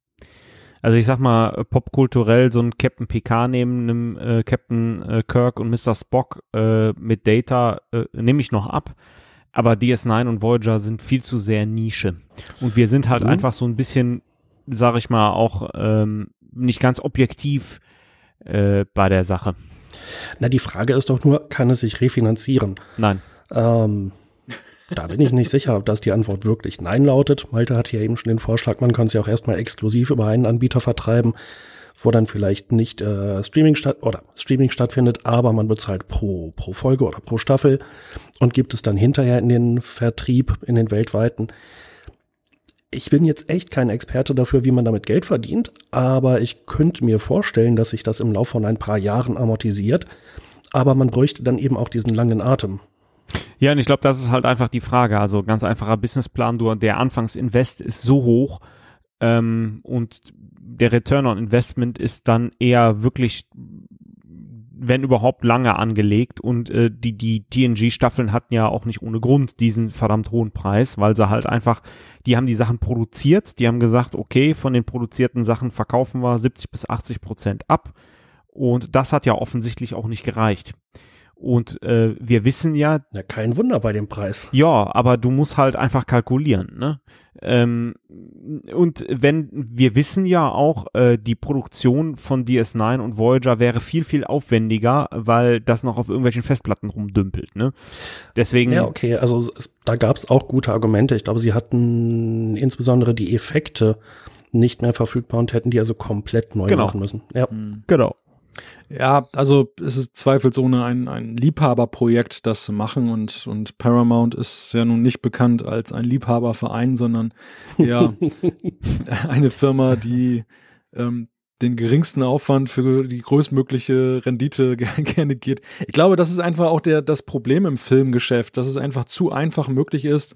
Also ich sag mal, popkulturell so ein Captain PK neben einem äh, Captain äh, Kirk und Mr. Spock äh, mit Data äh, nehme ich noch ab. Aber DS9 und Voyager sind viel zu sehr Nische. Und wir sind halt mhm. einfach so ein bisschen, sag ich mal, auch ähm, nicht ganz objektiv äh, bei der Sache. Na, die Frage ist doch nur, kann es sich refinanzieren? Nein. Ähm, da bin ich nicht sicher, ob das die Antwort wirklich Nein lautet. Malte hat ja eben schon den Vorschlag, man kann es ja auch erstmal exklusiv über einen Anbieter vertreiben, wo dann vielleicht nicht äh, Streaming statt oder Streaming stattfindet, aber man bezahlt pro, pro Folge oder pro Staffel und gibt es dann hinterher in den Vertrieb, in den weltweiten. Ich bin jetzt echt kein Experte dafür, wie man damit Geld verdient, aber ich könnte mir vorstellen, dass sich das im Laufe von ein paar Jahren amortisiert. Aber man bräuchte dann eben auch diesen langen Atem. Ja, und ich glaube, das ist halt einfach die Frage. Also ganz einfacher Businessplan, der Anfangsinvest ist so hoch, Ähm, und der Return on Investment ist dann eher wirklich wenn überhaupt lange angelegt und äh, die die TNG Staffeln hatten ja auch nicht ohne Grund diesen verdammt hohen Preis, weil sie halt einfach die haben die Sachen produziert, die haben gesagt, okay, von den produzierten Sachen verkaufen wir 70 bis 80 Prozent ab und das hat ja offensichtlich auch nicht gereicht. Und äh, wir wissen ja. Ja, kein Wunder bei dem Preis. Ja, aber du musst halt einfach kalkulieren, ne? Ähm, und wenn wir wissen ja auch, äh, die Produktion von DS9 und Voyager wäre viel, viel aufwendiger, weil das noch auf irgendwelchen Festplatten rumdümpelt, ne? Deswegen. Ja, okay, also es, da gab es auch gute Argumente. Ich glaube, sie hatten insbesondere die Effekte nicht mehr verfügbar und hätten die also komplett neu Genau. machen müssen. Ja. Genau. Ja, also es ist zweifelsohne ein, ein Liebhaberprojekt, das zu machen und, und Paramount ist ja nun nicht bekannt als ein Liebhaberverein, sondern ja eine Firma, die ähm, den geringsten Aufwand für die größtmögliche Rendite ger- gerne geht. Ich glaube, das ist einfach auch der, das Problem im Filmgeschäft, dass es einfach zu einfach möglich ist,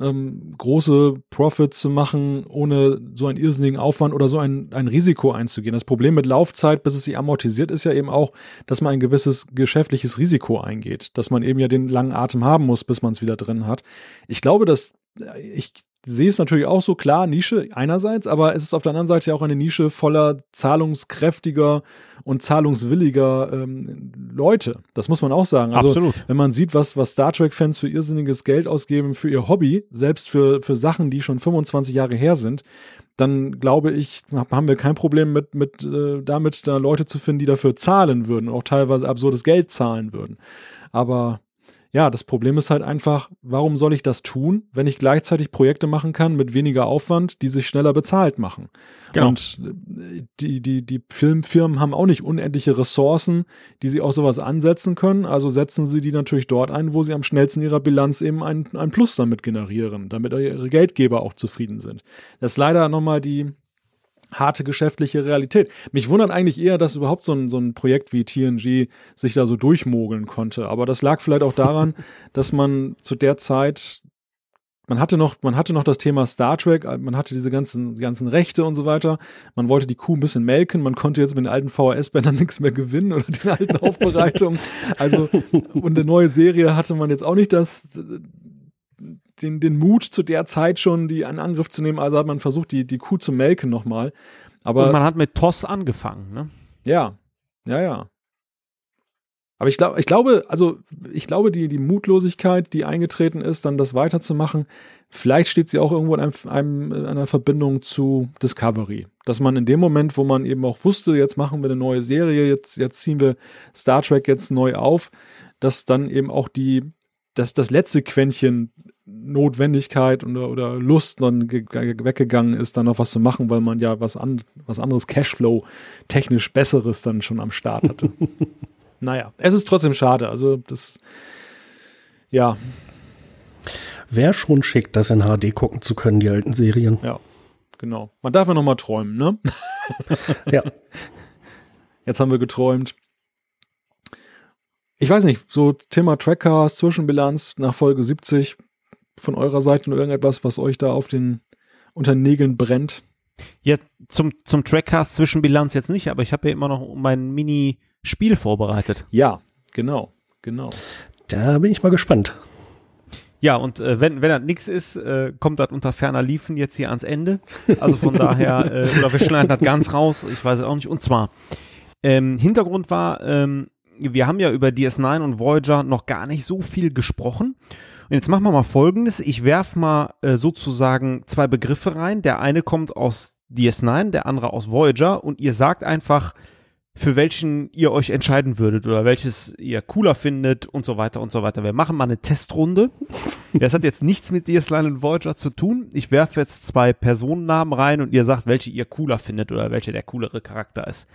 ähm, große Profits zu machen, ohne so einen irrsinnigen Aufwand oder so ein, ein Risiko einzugehen. Das Problem mit Laufzeit, bis es sich amortisiert, ist ja eben auch, dass man ein gewisses geschäftliches Risiko eingeht, dass man eben ja den langen Atem haben muss, bis man es wieder drin hat. Ich glaube, dass ich sehe es natürlich auch so klar, Nische einerseits, aber es ist auf der anderen Seite ja auch eine Nische voller zahlungskräftiger und zahlungswilliger ähm, Leute. Das muss man auch sagen. Also Absolut. wenn man sieht, was, was Star Trek-Fans für irrsinniges Geld ausgeben für ihr Hobby, selbst für, für Sachen, die schon 25 Jahre her sind, dann glaube ich, haben wir kein Problem mit, mit äh, damit, da Leute zu finden, die dafür zahlen würden und auch teilweise absurdes Geld zahlen würden. Aber ja, das Problem ist halt einfach, warum soll ich das tun, wenn ich gleichzeitig Projekte machen kann mit weniger Aufwand, die sich schneller bezahlt machen? Genau. Und äh, die, die, die Filmfirmen haben auch nicht unendliche Ressourcen, die sie auch sowas ansetzen können. Also setzen sie die natürlich dort ein, wo sie am schnellsten ihrer Bilanz eben ein, ein Plus damit generieren, damit ihre Geldgeber auch zufrieden sind. Das ist leider nochmal die harte geschäftliche Realität. Mich wundert eigentlich eher, dass überhaupt so ein, so ein Projekt wie TNG sich da so durchmogeln konnte. Aber das lag vielleicht auch daran, dass man zu der Zeit man hatte noch, man hatte noch das Thema Star Trek, man hatte diese ganzen, ganzen Rechte und so weiter. Man wollte die Kuh ein bisschen melken. Man konnte jetzt mit den alten VHS-Bändern nichts mehr gewinnen oder den alten Aufbereitungen. Also, und eine neue Serie hatte man jetzt auch nicht das, den, den Mut zu der Zeit schon, die in Angriff zu nehmen. Also hat man versucht, die, die Kuh zu melken nochmal. Aber und man hat mit TOS angefangen, ne? ja, ja, ja. Aber ich glaube, ich glaube, also ich glaube, die, die Mutlosigkeit, die eingetreten ist, dann das weiterzumachen, vielleicht steht sie auch irgendwo in einem, einem, in einer Verbindung zu Discovery. Dass man in dem Moment, wo man eben auch wusste, jetzt machen wir eine neue Serie, jetzt, jetzt ziehen wir Star Trek jetzt neu auf, dass dann eben auch die, dass das letzte Quäntchen Notwendigkeit oder, oder Lust dann ge- ge- weggegangen ist, dann noch was zu machen, weil man ja was, an, was anderes Cashflow technisch Besseres dann schon am Start hatte. naja, es ist trotzdem schade. Also das, ja, Wäre schon schick, das in HD gucken zu können, die alten Serien. ja, genau. Man darf ja noch mal träumen, ne? Ja. Jetzt haben wir geträumt. Ich weiß nicht, so Thema Trackcast, Zwischenbilanz nach Folge 70 von eurer Seite nur irgendetwas, was euch da auf den unter den Nägeln brennt. Ja, zum, zum Trackcast Zwischenbilanz jetzt nicht, aber ich habe ja immer noch mein Mini-Spiel vorbereitet. Ja, genau, genau. Da bin ich mal gespannt. Ja, und äh, wenn, wenn das nix ist, äh, kommt das unter ferner Liefen jetzt hier ans Ende. Also von daher, äh, oder wir schneiden das ganz raus, ich weiß es auch nicht. Und zwar, ähm, Hintergrund war, ähm, wir haben ja über DS9 und Voyager noch gar nicht so viel gesprochen. Und jetzt machen wir mal folgendes. Ich werf mal äh, sozusagen zwei Begriffe rein. Der eine kommt aus DS9, der andere aus Voyager. Und ihr sagt einfach, für welchen ihr euch entscheiden würdet oder welches ihr cooler findet und so weiter und so weiter. Wir machen mal eine Testrunde. Das hat jetzt nichts mit DS9 und Voyager zu tun. Ich werfe jetzt zwei Personennamen rein und ihr sagt, welche ihr cooler findet oder welcher der coolere Charakter ist.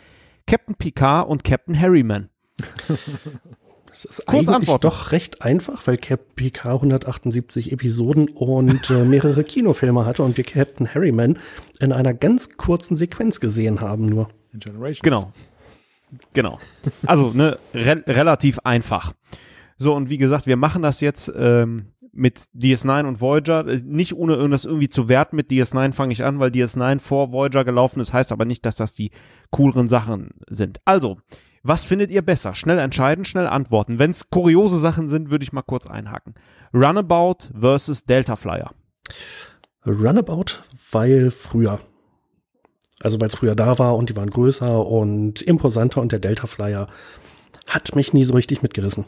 Captain Picard und Captain Harryman. Das ist Kurz eigentlich antworten. doch recht einfach, weil Captain PK 178 Episoden und äh, mehrere Kinofilme hatte und wir Captain Harryman in einer ganz kurzen Sequenz gesehen haben nur. In Generations. Genau. Genau. Also, ne, re relativ einfach. So, und wie gesagt, wir machen das jetzt ähm, mit DS9 und Voyager. Äh, nicht ohne das irgendwie zu werten mit DS9 fange ich an, weil DS9 vor Voyager gelaufen ist, heißt aber nicht, dass das die cooleren Sachen sind. Also, was findet ihr besser? Schnell entscheiden, schnell antworten. Wenn es kuriose Sachen sind, würde ich mal kurz einhaken. Runabout versus Delta Flyer. Runabout, weil früher. Also weil es früher da war und die waren größer und imposanter und der Delta Flyer hat mich nie so richtig mitgerissen.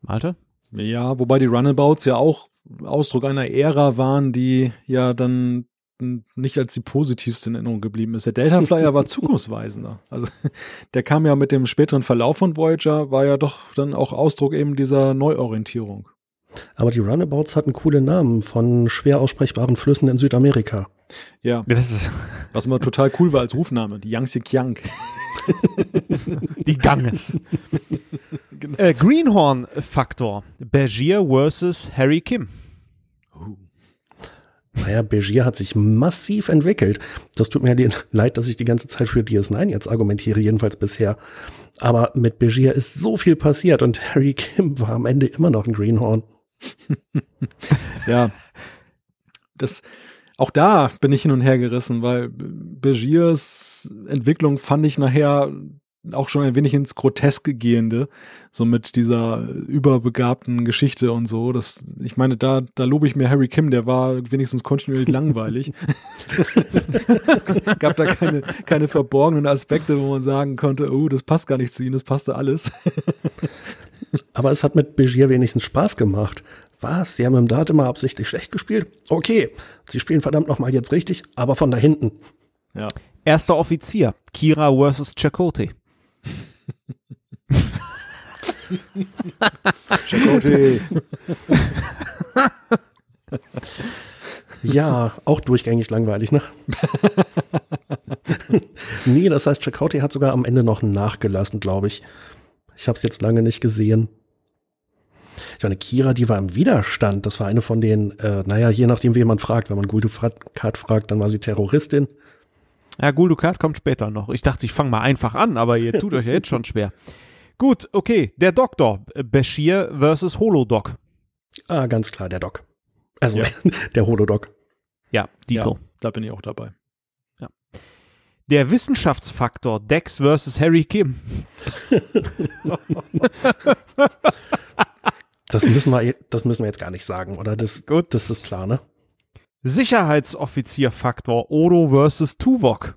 Malte? Ja, wobei die Runabouts ja auch Ausdruck einer Ära waren, die ja dann nicht als die positivste in Erinnerung geblieben ist. Der Delta Flyer war zukunftsweisender. Also der kam ja mit dem späteren Verlauf von Voyager, war ja doch dann auch Ausdruck eben dieser Neuorientierung. Aber die Runabouts hatten coole Namen von schwer aussprechbaren Flüssen in Südamerika. Ja, was immer total cool war als Rufname, die Yangtze Kiang. die Ganges. genau. äh, Greenhorn-Faktor, Bergier versus Harry Kim. Naja, Begier hat sich massiv entwickelt. Das tut mir leid, dass ich die ganze Zeit für DS9 jetzt argumentiere, jedenfalls bisher. Aber mit Begier ist so viel passiert und Harry Kim war am Ende immer noch ein Greenhorn. ja. Das, auch da bin ich hin und her gerissen, weil Begiers Entwicklung fand ich nachher auch schon ein wenig ins Groteske gehende, so mit dieser überbegabten Geschichte und so. Das, ich meine, da, da lobe ich mir Harry Kim, der war wenigstens kontinuierlich langweilig. es gab da keine, keine verborgenen Aspekte, wo man sagen konnte, oh, das passt gar nicht zu ihnen, das passte alles. Aber es hat mit Begier wenigstens Spaß gemacht. Was? Sie haben im Dart immer absichtlich schlecht gespielt? Okay, Sie spielen verdammt nochmal jetzt richtig, aber von da hinten. Ja. Erster Offizier, Kira versus Chakotay. Ja, auch durchgängig langweilig, ne? nee, das heißt, Chakotay hat sogar am Ende noch nachgelassen, glaube ich. Ich habe es jetzt lange nicht gesehen. Ich meine, Kira, die war im Widerstand. Das war eine von den, äh, naja, je nachdem, wie man fragt. Wenn man Guldukat fragt, dann war sie Terroristin. Ja, Guldukat kommt später noch. Ich dachte, ich fange mal einfach an, aber ihr tut euch ja jetzt schon schwer. Gut, okay. Der Doktor. Bashir versus Holodoc. Ah, ganz klar, der Doc. Also, ja. der Holodoc. Ja, Dito. Ja, da bin ich auch dabei. Ja. Der Wissenschaftsfaktor Dex versus Harry Kim. das müssen wir, das müssen wir jetzt gar nicht sagen, oder? Das, Gut. das ist klar, ne? Sicherheitsoffizierfaktor Odo versus Tuvok.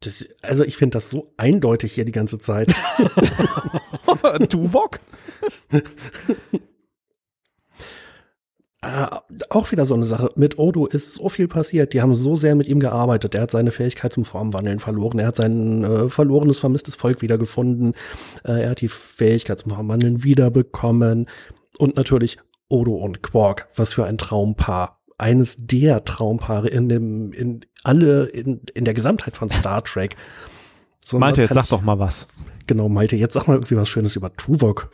Das, also ich finde das so eindeutig hier die ganze Zeit. Tuvok? äh, auch wieder so eine Sache. Mit Odo ist so viel passiert. Die haben so sehr mit ihm gearbeitet. Er hat seine Fähigkeit zum Formwandeln verloren. Er hat sein äh, verlorenes, vermisstes Volk wiedergefunden. Äh, er hat die Fähigkeit zum Formwandeln wiederbekommen. Und natürlich Odo und Quark. Was für ein Traumpaar eines der Traumpaare in dem, in alle, in, in der Gesamtheit von Star Trek. So, Malte, jetzt sag ich, doch mal was. Genau, Malte, jetzt sag mal irgendwie was Schönes über Tuvok.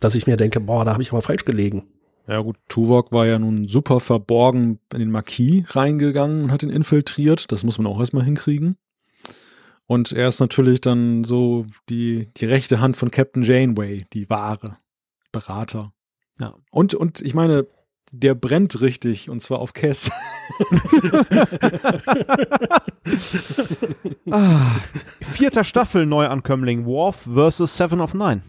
Dass ich mir denke, boah, da habe ich aber falsch gelegen. Ja gut, Tuvok war ja nun super verborgen in den Marquis reingegangen und hat ihn infiltriert. Das muss man auch erstmal hinkriegen. Und er ist natürlich dann so die, die rechte Hand von Captain Janeway, die wahre Berater. Ja. Und, und ich meine, der brennt richtig und zwar auf Kess. ah, vierter Staffel Neuankömmling Worf versus Seven of Nine.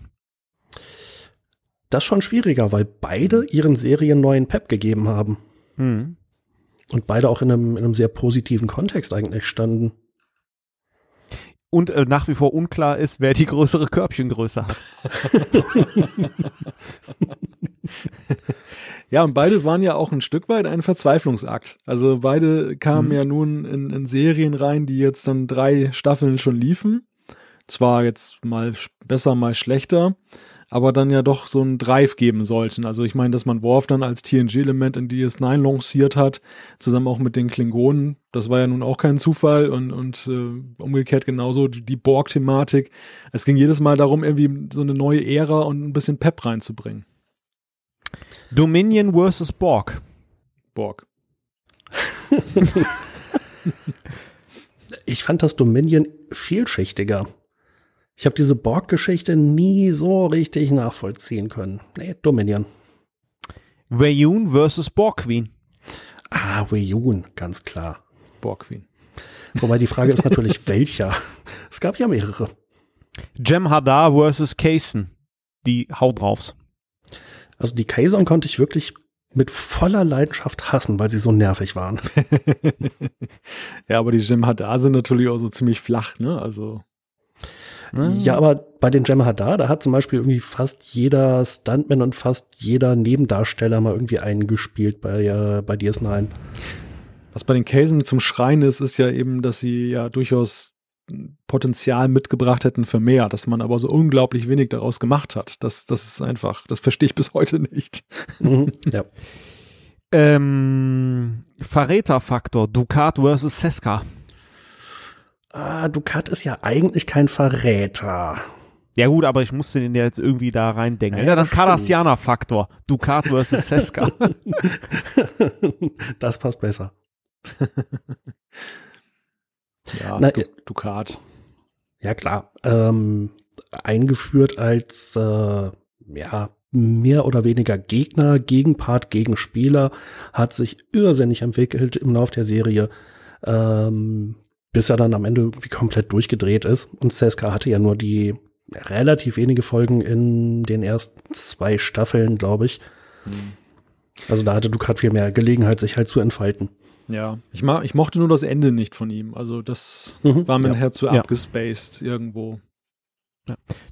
Das ist schon schwieriger, weil beide ihren Serien neuen Pep gegeben haben. Hm. Und beide auch in einem, in einem sehr positiven Kontext eigentlich standen. Und äh, nach wie vor unklar ist, wer die größere Körbchengröße hat. Ja, und beide waren ja auch ein Stück weit ein Verzweiflungsakt. Also beide kamen mhm. ja nun in, in Serien rein, die jetzt dann drei Staffeln schon liefen. Zwar jetzt mal besser, mal schlechter, aber dann ja doch so einen Drive geben sollten. Also ich meine, dass man Worf dann als TNG-Element in DS9 lanciert hat, zusammen auch mit den Klingonen, das war ja nun auch kein Zufall und, und äh, umgekehrt genauso die, die Borg-Thematik. Es ging jedes Mal darum, irgendwie so eine neue Ära und ein bisschen Pep reinzubringen. Dominion versus Borg. Borg. ich fand das Dominion vielschichtiger. Ich habe diese Borg-Geschichte nie so richtig nachvollziehen können. Nee, Dominion. Wayun versus Borg Queen. Ah, Weyun, ganz klar. Borg Queen. Wobei die Frage ist natürlich, welcher? Es gab ja mehrere. Jem Hadar versus Kaysen. Die Haut draufs. Also die Kaiser konnte ich wirklich mit voller Leidenschaft hassen, weil sie so nervig waren. ja, aber die Jim Hadar sind natürlich auch so ziemlich flach, ne? Also. Ja, aber bei den Jam Hadar, da hat zum Beispiel irgendwie fast jeder Stuntman und fast jeder Nebendarsteller mal irgendwie eingespielt bei, äh, bei DS9. Was bei den Casen zum Schreien ist, ist ja eben, dass sie ja durchaus Potenzial mitgebracht hätten für mehr, dass man aber so unglaublich wenig daraus gemacht hat. Das, das ist einfach, das verstehe ich bis heute nicht. Mhm, ja. Ähm, Verräterfaktor, Ducat versus Seska. Ah, Ducat ist ja eigentlich kein Verräter. Ja gut, aber ich musste den ja jetzt irgendwie da reindenken. Ja, Ja, dann das Cardassianer-Faktor, Ducat versus Seska. das passt besser. Ja, Na, du, Ducat. Ja, klar. Ähm, eingeführt als äh, ja, mehr oder weniger Gegner, Gegenpart, Gegenspieler, hat sich irrsinnig entwickelt im Lauf der Serie, ähm, bis er dann am Ende irgendwie komplett durchgedreht ist. Und Seska hatte ja nur die relativ wenige Folgen in den ersten zwei Staffeln, glaube ich. Also da hatte Ducat viel mehr Gelegenheit, sich halt zu entfalten. Ja, ich, ma ich mochte nur das Ende nicht von ihm. Also das Mhm, war mir ja. nachher zu Ja. abgespaced irgendwo.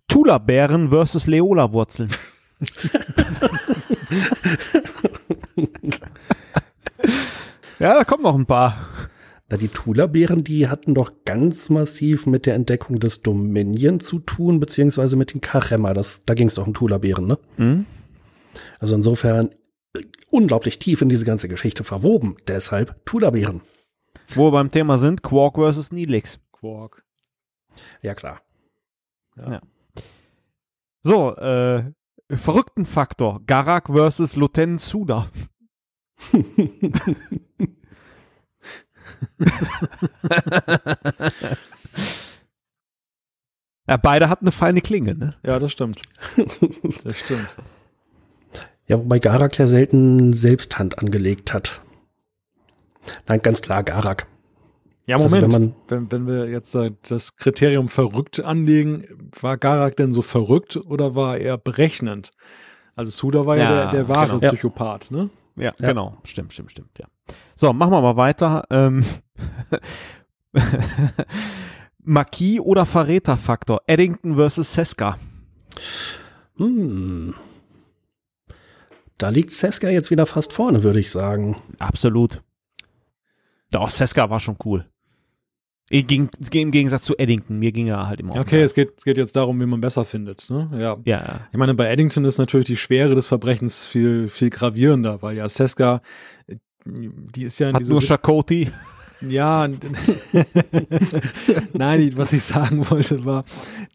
Tula-Bären versus Leola-Wurzeln. ja, da kommen noch ein paar. Na, die Tula-Bären, die hatten doch ganz massiv mit der Entdeckung des Dominion zu tun, beziehungsweise mit den Karemma. Das, da ging es doch um Tula-Bären, ne? Hm? Also insofern unglaublich tief in diese ganze Geschichte verwoben. Deshalb Tula-Bären. Wo wir beim Thema sind, Quark versus Neelix. Quark. Ja, klar. So, äh, verrückten Faktor, Garak versus Lieutenant Suda. ja, beide hatten eine feine Klinge, ne? Ja, das stimmt. Das stimmt. Ja, wobei Garak ja selten selbst Hand angelegt hat. Nein, ganz klar Garak. Ja, Also Moment. wenn man- wenn, wenn wir jetzt äh, das Kriterium verrückt anlegen, war Garak denn so verrückt oder war er berechnend? Also Suda war ja, Ja, der, der wahre genau. Psychopath, ne? Ja, Ja. genau. Stimmt, stimmt, stimmt, ja. So, machen wir mal weiter. Ähm, Marquis oder Verräterfaktor? Eddington versus Seska. Hm. Da liegt Seska jetzt wieder fast vorne, würde ich sagen. Absolut. Doch, Seska war schon cool. Ich ging, Im Gegensatz zu Eddington, mir ging er halt immer Okay, es geht, es geht jetzt darum, wie man besser findet, ne? Ja. Ja, ja. Ich meine, bei Eddington ist natürlich die Schwere des Verbrechens viel, viel gravierender, weil ja Seska, äh, die ist ja in Hat diese nur Chakoti. Ja, nein, was ich sagen wollte war,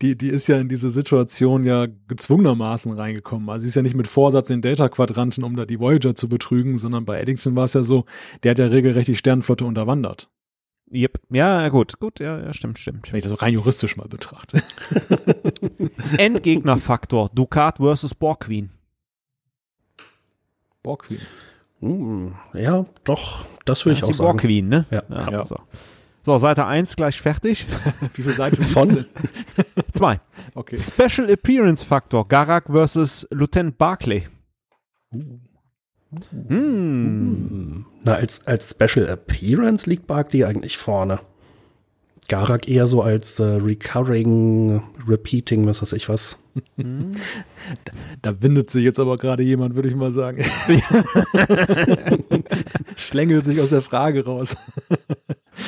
die, die ist ja in diese Situation ja gezwungenermaßen reingekommen. Also sie ist ja nicht mit Vorsatz in Delta-Quadranten, um da die Voyager zu betrügen, sondern bei Eddington war es ja so, der hat ja regelrecht die Sternenflotte unterwandert. Yep. Ja, gut, gut, ja, ja, stimmt, stimmt. Wenn ich das so rein juristisch mal betrachte. Endgegnerfaktor, Ducat versus Borg Queen. Borg Queen. Hm, ja, doch, das würde ich auch die sagen. Queen, ne? Ja. Ja. So. so, Seite 1 gleich fertig. Wie viele Seiten Von? Zwei. Okay. Special Appearance Faktor, Garak versus Lieutenant Barclay. Hm. Hm. Na, als, als Special Appearance liegt Barkley eigentlich vorne. Garak eher so als äh, Recurring, Repeating, was weiß ich was. Da windet sich jetzt aber gerade jemand, würde ich mal sagen. Schlängelt sich aus der Frage raus.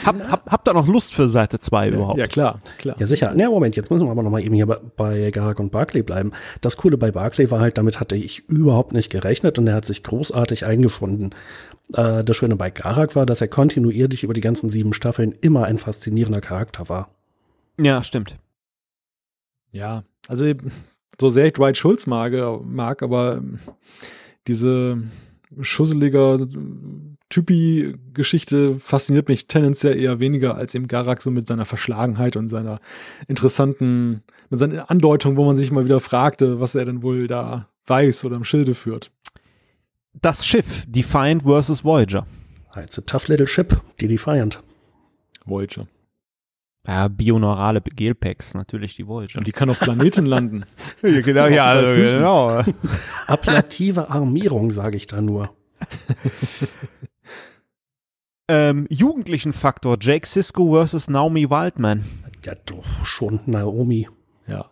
Hab, hab, habt ihr noch Lust für Seite 2 überhaupt? Ja, klar, klar. Ja, sicher. Ne, Moment, jetzt müssen wir aber noch mal eben hier bei, bei Garak und Barclay bleiben. Das Coole bei Barclay war halt, damit hatte ich überhaupt nicht gerechnet und er hat sich großartig eingefunden. Äh, das Schöne bei Garak war, dass er kontinuierlich über die ganzen sieben Staffeln immer ein faszinierender Charakter war. ja stimmt. Ja, also so sehr ich Dwight Schulz mag, mag aber ähm, diese schusseliger Typi-Geschichte fasziniert mich tendenziell eher weniger als eben Garak so mit seiner Verschlagenheit und seiner interessanten, mit seiner Andeutung, wo man sich mal wieder fragte, was er denn wohl da weiß oder im Schilde führt. Das Schiff, Defiant vs. Voyager. It's a tough little ship, die Defiant. Voyager. Ja, bioneurale Gelpacks, natürlich die Voyager. Und die kann auf Planeten landen. ja, genau, ja, also, genau. Ablative Armierung, sage ich da nur. ähm, jugendlichen Faktor, Jake Sisko vs. Naomi Wildman. Ja, doch schon Naomi. Ja.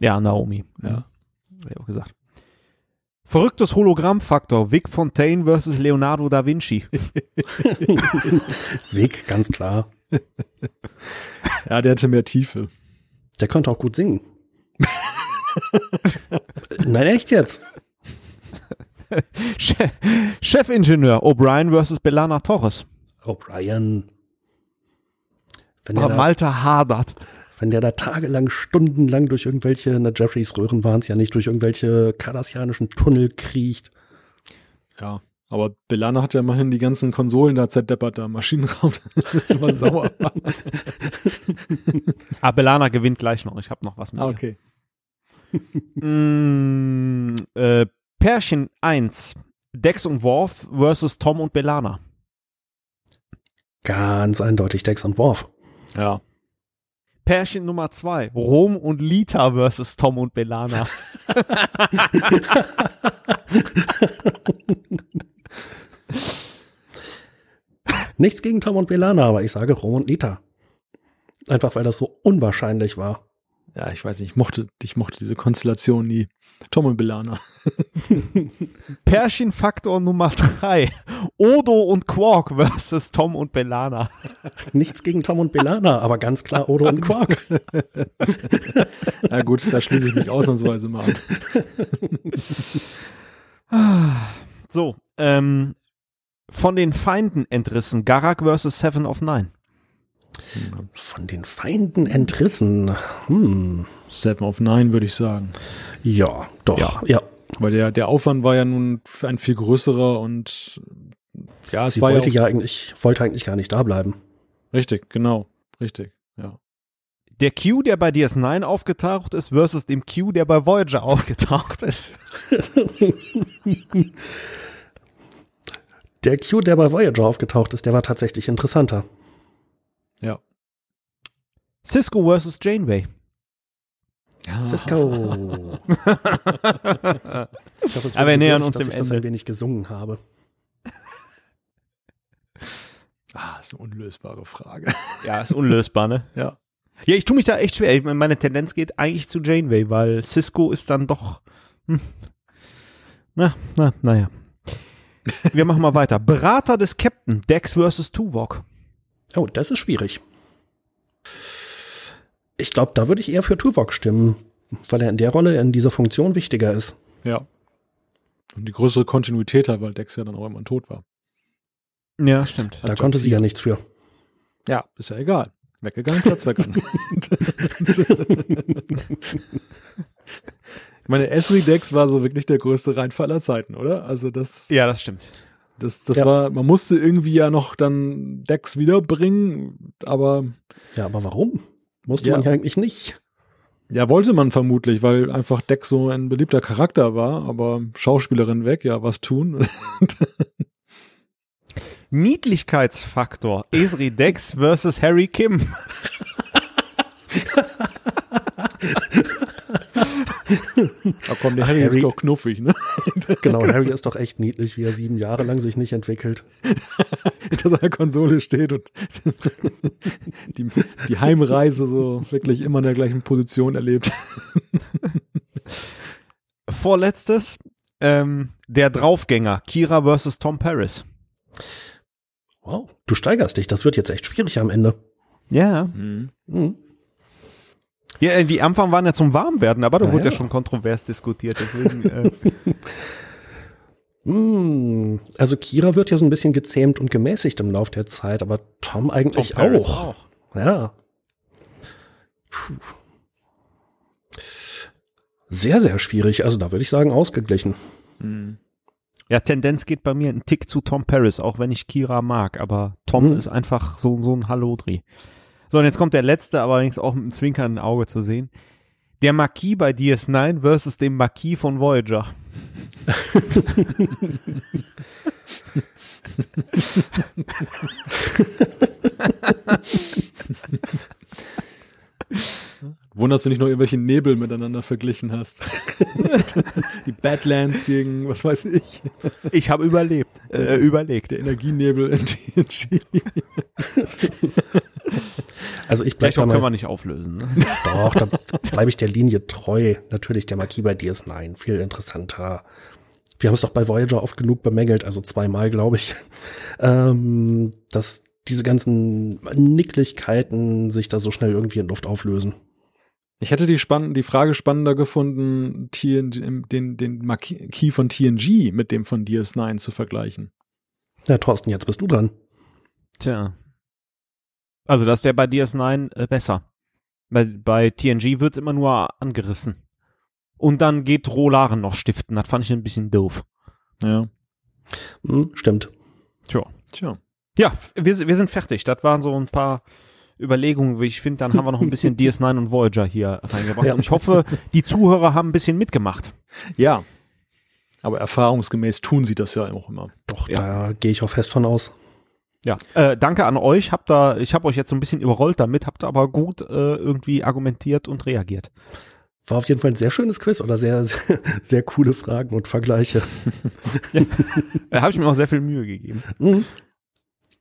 Ja, Naomi. Ja. Hab ich auch gesagt. Verrücktes Hologrammfaktor, Vic Fontaine versus Leonardo da Vinci. Weg, ganz klar. Ja, der hatte mehr Tiefe. Der konnte auch gut singen. Nein, echt jetzt? Che- Chefingenieur O'Brien versus Belana Torres. O'Brien. Wenn Aber der, da, Malta hadert. Wenn der da tagelang, stundenlang durch irgendwelche, na Jeffreys Röhren waren es ja nicht, durch irgendwelche kardassianischen Tunnel kriecht. Ja. Aber Belana hat ja immerhin die ganzen Konsolen da zerdeppert, da im Maschinenraum. Das ist immer sauer. Ah, Belana gewinnt gleich noch. Ich habe noch was mit ah, okay. Mm, äh, Pärchen 1. Dex und Worf versus Tom und Belana. Ganz eindeutig Dex und Worf. Ja. Pärchen Nummer 2. Rom und Lita versus Tom und Belana. Nichts gegen Tom und Belana, aber ich sage Rom und Nita. Einfach weil das so unwahrscheinlich war. Ja, ich weiß nicht, ich mochte, ich mochte diese Konstellation nie. Tom und Belana. Pärchenfaktor Nummer 3. Odo und Quark versus Tom und Belana. Nichts gegen Tom und Belana, aber ganz klar Odo und Quark. Ja gut, da schließe ich mich ausnahmsweise mal an. So, ähm, von den Feinden entrissen. Garak versus Seven of Nine. Von den Feinden entrissen. Hm. Seven of Nine würde ich sagen. Ja, doch. Ja. Ja. Weil der, der Aufwand war ja nun ein viel größerer und ja, es Sie war wollte ja, ja eigentlich, wollte eigentlich gar nicht da bleiben. richtig, genau, richtig, ja. Der Q, der bei DS9 aufgetaucht ist, versus dem Q, der bei Voyager aufgetaucht ist. Der Q, der bei Voyager aufgetaucht ist, der war tatsächlich interessanter. Ja. Cisco versus Janeway. Cisco. Ich es Aber wir nähern wirklich, uns dass dem ich das Ende. ein wenig gesungen habe. Ah, ist eine unlösbare Frage. Ja, ist unlösbar, ne? ja. Ja, ich tue mich da echt schwer. Ich, meine Tendenz geht eigentlich zu Janeway, weil Cisco ist dann doch. Hm. Na, na, naja. Wir machen mal weiter. Berater des Captain, Dex versus Tuvok. Oh, das ist schwierig. Ich glaube, da würde ich eher für Tuvok stimmen, weil er in der Rolle, in dieser Funktion wichtiger ist. Ja. Und die größere Kontinuität hat, weil Dex ja dann auch immer tot war. Ja, stimmt. Da konnte sie ja nichts für. Ja, ist ja egal. Weggegangen, Platz weg. ich meine, Esri Dex war so wirklich der größte Reinfall aller Zeiten, oder? Also das, Ja, das stimmt. Das, das Ja. war, man musste irgendwie ja noch dann Dex wiederbringen, aber Ja, aber warum? Musste Ja. man ja eigentlich nicht. ja, wollte man vermutlich, weil einfach Dex so ein beliebter Charakter war, aber Schauspielerin weg, ja, was tun? Niedlichkeitsfaktor, Esri Dex versus Harry Kim. Ach komm, der Harry, ist Harry- doch knuffig, ne? Genau, Harry ist doch echt niedlich, wie er sieben Jahre lang sich nicht entwickelt. Hinter seiner Konsole steht und die, die Heimreise so wirklich immer in der gleichen Position erlebt. Vorletztes, ähm, der Draufgänger, Kira versus Tom Paris. Wow, du steigerst dich. Das wird jetzt echt schwierig am Ende. Ja. Mhm. Ja, äh, die Anfang waren ja zum Warmwerden, aber da Na wurde ja. ja. schon kontrovers diskutiert. Deswegen, äh, Hm, Also Kira wird ja so ein bisschen gezähmt und gemäßigt im Lauf der Zeit, aber Tom eigentlich Paris auch. Ja. Puh. Sehr, sehr schwierig. Also da würde ich sagen, ausgeglichen. Ja, Tendenz geht bei mir ein Tick zu Tom Paris, auch wenn ich Kira mag, aber Tom Mhm. ist einfach so, so ein Hallodri. So, und jetzt kommt der letzte, aber allerdings auch mit einem zwinkernden Auge zu sehen. Der Marquis bei DS9 versus dem Marquis von Voyager. Wunderst du nicht noch irgendwelche Nebel miteinander verglichen hast? Die Badlands gegen, was weiß ich, Ich habe überlebt, äh, überlegt. der Energienebel in TNG. Also ich bleibe Vielleicht auch da können wir mal, nicht auflösen. Ne? doch, da bleibe ich der Linie treu. Natürlich der Marquis bei DS9, viel interessanter. Wir haben es doch bei Voyager oft genug bemängelt, also zweimal, glaube ich, ähm, dass diese ganzen Nicklichkeiten sich da so schnell irgendwie in Luft auflösen. Ich hätte die, spann die Frage spannender gefunden, TNG, den, den Marquis von TNG mit dem von DS9 zu vergleichen. Ja, Thorsten, jetzt bist du dran. Tja. Also, das ist der bei DS9 äh, besser. Bei, bei TNG wird's immer nur angerissen. Und dann geht Rolaren noch stiften. Das fand ich ein bisschen doof. Ja. Hm, stimmt. Tja. Tja. Ja, wir, wir sind fertig. Das waren so ein paar Überlegungen, wie ich finde. Dann haben wir noch ein bisschen DS9 und Voyager hier reingebracht. Ja. Und ich hoffe, die Zuhörer haben ein bisschen mitgemacht. Ja. Aber erfahrungsgemäß tun sie das ja auch immer. Doch, Ja. da gehe ich auch fest von aus. Ja, äh, danke an euch. Habt da, ich habe euch jetzt so ein bisschen überrollt damit, habt aber gut äh, irgendwie argumentiert und reagiert. War auf jeden Fall ein sehr schönes Quiz oder sehr, sehr, sehr coole Fragen und Vergleiche. Da habe ich mir auch sehr viel Mühe gegeben. Hm.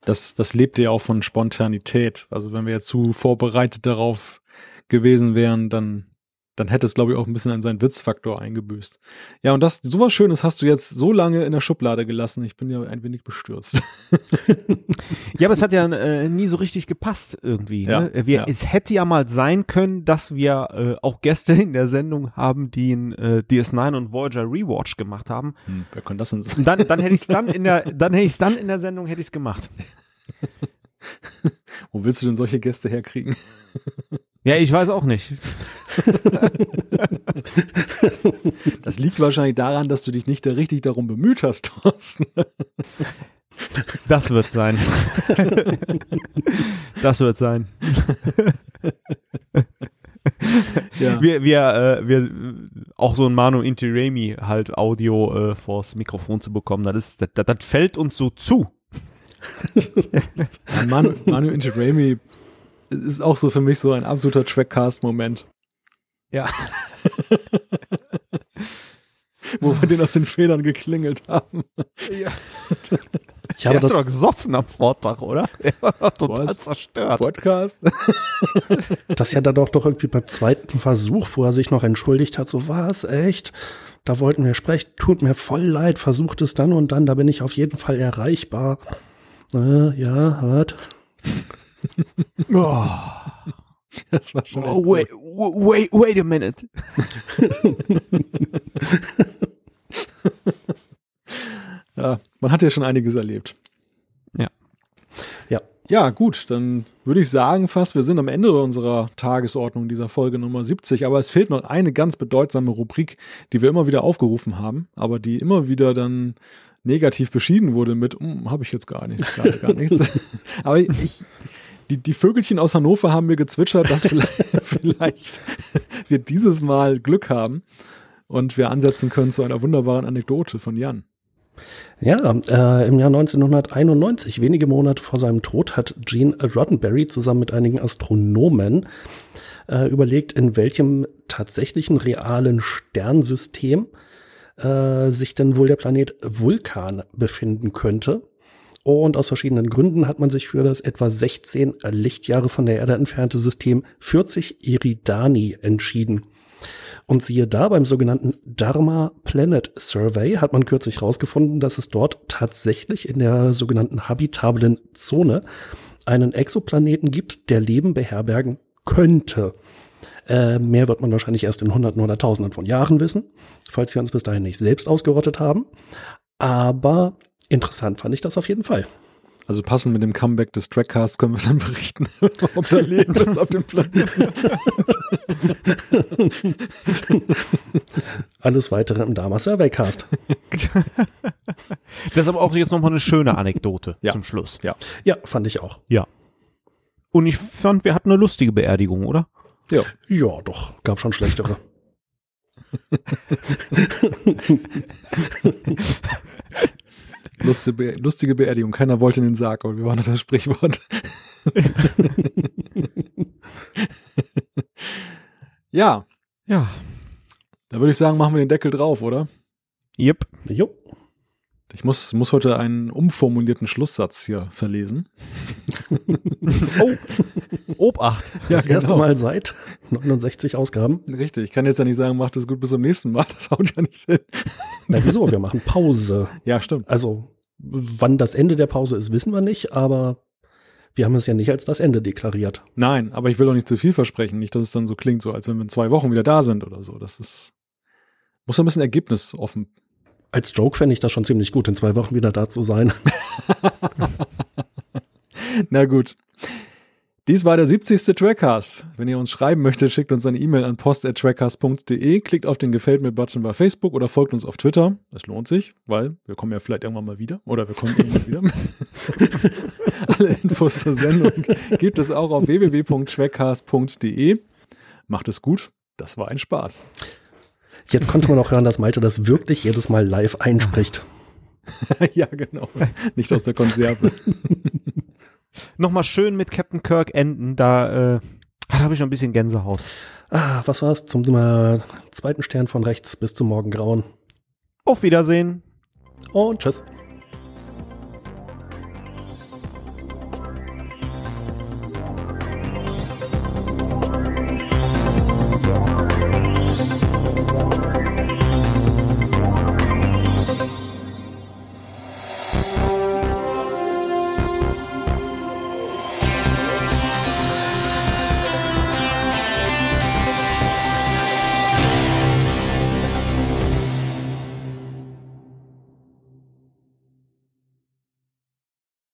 Das, das lebt ja auch von Spontanität. Also wenn wir jetzt zu vorbereitet darauf gewesen wären, dann, dann hätte es, glaube ich, auch ein bisschen an seinen Witzfaktor eingebüßt. Ja, und das, sowas Schönes hast du jetzt so lange in der Schublade gelassen. Ich bin ja ein wenig bestürzt. Ja, aber es hat ja äh, nie so richtig gepasst irgendwie. Ja, ne? wir, ja. Es hätte ja mal sein können, dass wir äh, auch Gäste in der Sendung haben, die ein äh, DS9 und Voyager Rewatch gemacht haben. Hm, wer kann das denn sein? Dann, dann hätte ich es dann in der, dann hätte ich es dann in der Sendung hätte ich es gemacht. Wo willst du denn solche Gäste herkriegen? Ja, ich weiß auch nicht. Das liegt wahrscheinlich daran, dass du dich nicht richtig darum bemüht hast, Thorsten. Das wird sein. das wird sein. Ja. Wir, wir, äh, wir, auch so ein Manu Inti-Raimi halt Audio äh, vors Mikrofon zu bekommen, das ist, das, das, das fällt uns so zu. Manu, Manu Into Raimi ist auch so für mich so ein absoluter Trackcast-Moment. Ja. Wo wir den aus den Federn geklingelt haben. ja. Ich habe Der das, hat doch gesoffen am Vortag, oder? Er war doch total Was? zerstört. Podcast? das ja dann doch, doch irgendwie beim zweiten Versuch, wo er sich noch entschuldigt hat, so war es echt. Da wollten wir sprechen, tut mir voll leid, versucht es dann und dann, da bin ich auf jeden Fall erreichbar. Äh, ja, hört. Oh, Das war schon oh, wait, wait, wait a minute. Ja, man hat ja schon einiges erlebt. Ja. Ja. Ja, gut, dann würde ich sagen fast, wir sind am Ende unserer Tagesordnung dieser Folge Nummer 70, aber es fehlt noch eine ganz bedeutsame Rubrik, die wir immer wieder aufgerufen haben, aber die immer wieder dann negativ beschieden wurde mit, hm, habe ich jetzt gar nicht, gar, gar nichts. aber ich, die, die Vögelchen aus Hannover haben mir gezwitschert, dass vielleicht, vielleicht wir dieses Mal Glück haben und wir ansetzen können zu einer wunderbaren Anekdote von Jan. Ja, äh, im Jahr 1991, wenige Monate vor seinem Tod, hat Gene Roddenberry zusammen mit einigen Astronomen äh, überlegt, in welchem tatsächlichen realen Sternsystem äh, sich denn wohl der Planet Vulkan befinden könnte. Und aus verschiedenen Gründen hat man sich für das etwa 16 Lichtjahre von der Erde entfernte System 40 Eridani entschieden. Und siehe da, beim sogenannten Dharma Planet Survey hat man kürzlich herausgefunden, dass es dort tatsächlich in der sogenannten habitablen Zone einen Exoplaneten gibt, der Leben beherbergen könnte. Äh, mehr wird man wahrscheinlich erst in Hunderten oder Tausenden von Jahren wissen, falls wir uns bis dahin nicht selbst ausgerottet haben. Aber interessant fand ich das auf jeden Fall. Also passend mit dem Comeback des Trackcasts können wir dann berichten, ob da Leben ist auf dem Planeten. Alles weitere im Dharma Surveycast. Das ist aber auch jetzt nochmal eine schöne Anekdote Ja. zum Schluss. Ja. Ja, fand ich auch. Ja. Und ich fand, wir hatten eine lustige Beerdigung, oder? Ja. Ja, doch, gab schon schlechtere. Lustige, Be lustige Beerdigung. Keiner wollte in den Sarg, aber wir waren noch das Sprichwort. ja, Ja. da würde ich sagen, machen wir den Deckel drauf, oder? Yep. Jo. Ich muss, muss heute einen umformulierten Schlusssatz hier verlesen. Oh, Obacht. Ja, Das erste genau. Mal seit 69 Ausgaben. Richtig, ich kann jetzt ja nicht sagen, macht es gut bis zum nächsten Mal. Das haut ja nicht hin. Na wieso? Wir machen Pause. Ja, stimmt. Also, wann das Ende der Pause ist, wissen wir nicht, aber wir haben es ja nicht als das Ende deklariert. Nein, aber ich will auch nicht zu viel versprechen. Nicht, dass es dann so klingt, so als wenn wir in zwei Wochen wieder da sind oder so. Das ist, muss ein bisschen ergebnisoffen. Als Joke fände ich das schon ziemlich gut, in zwei Wochen wieder da zu sein. Na gut. Dies war der 70. Trackcast. Wenn ihr uns schreiben möchtet, schickt uns eine E-Mail an post.trackcast.de, klickt auf den Gefällt mir Button bei Facebook oder folgt uns auf Twitter. Das lohnt sich, weil wir kommen ja vielleicht irgendwann mal wieder oder wir kommen irgendwann wieder. Alle Infos zur Sendung gibt es auch auf www.trackcast.de. Macht es gut. Das war ein Spaß. Jetzt konnte man auch hören, dass Malte das wirklich jedes Mal live einspricht. ja, genau. Nicht aus der Konserve. Nochmal schön mit Captain Kirk enden. Da, äh, da habe ich noch ein bisschen Gänsehaut. Ah, was war's? Zum äh, zweiten Stern von rechts bis zum Morgengrauen. Auf Wiedersehen. Und tschüss.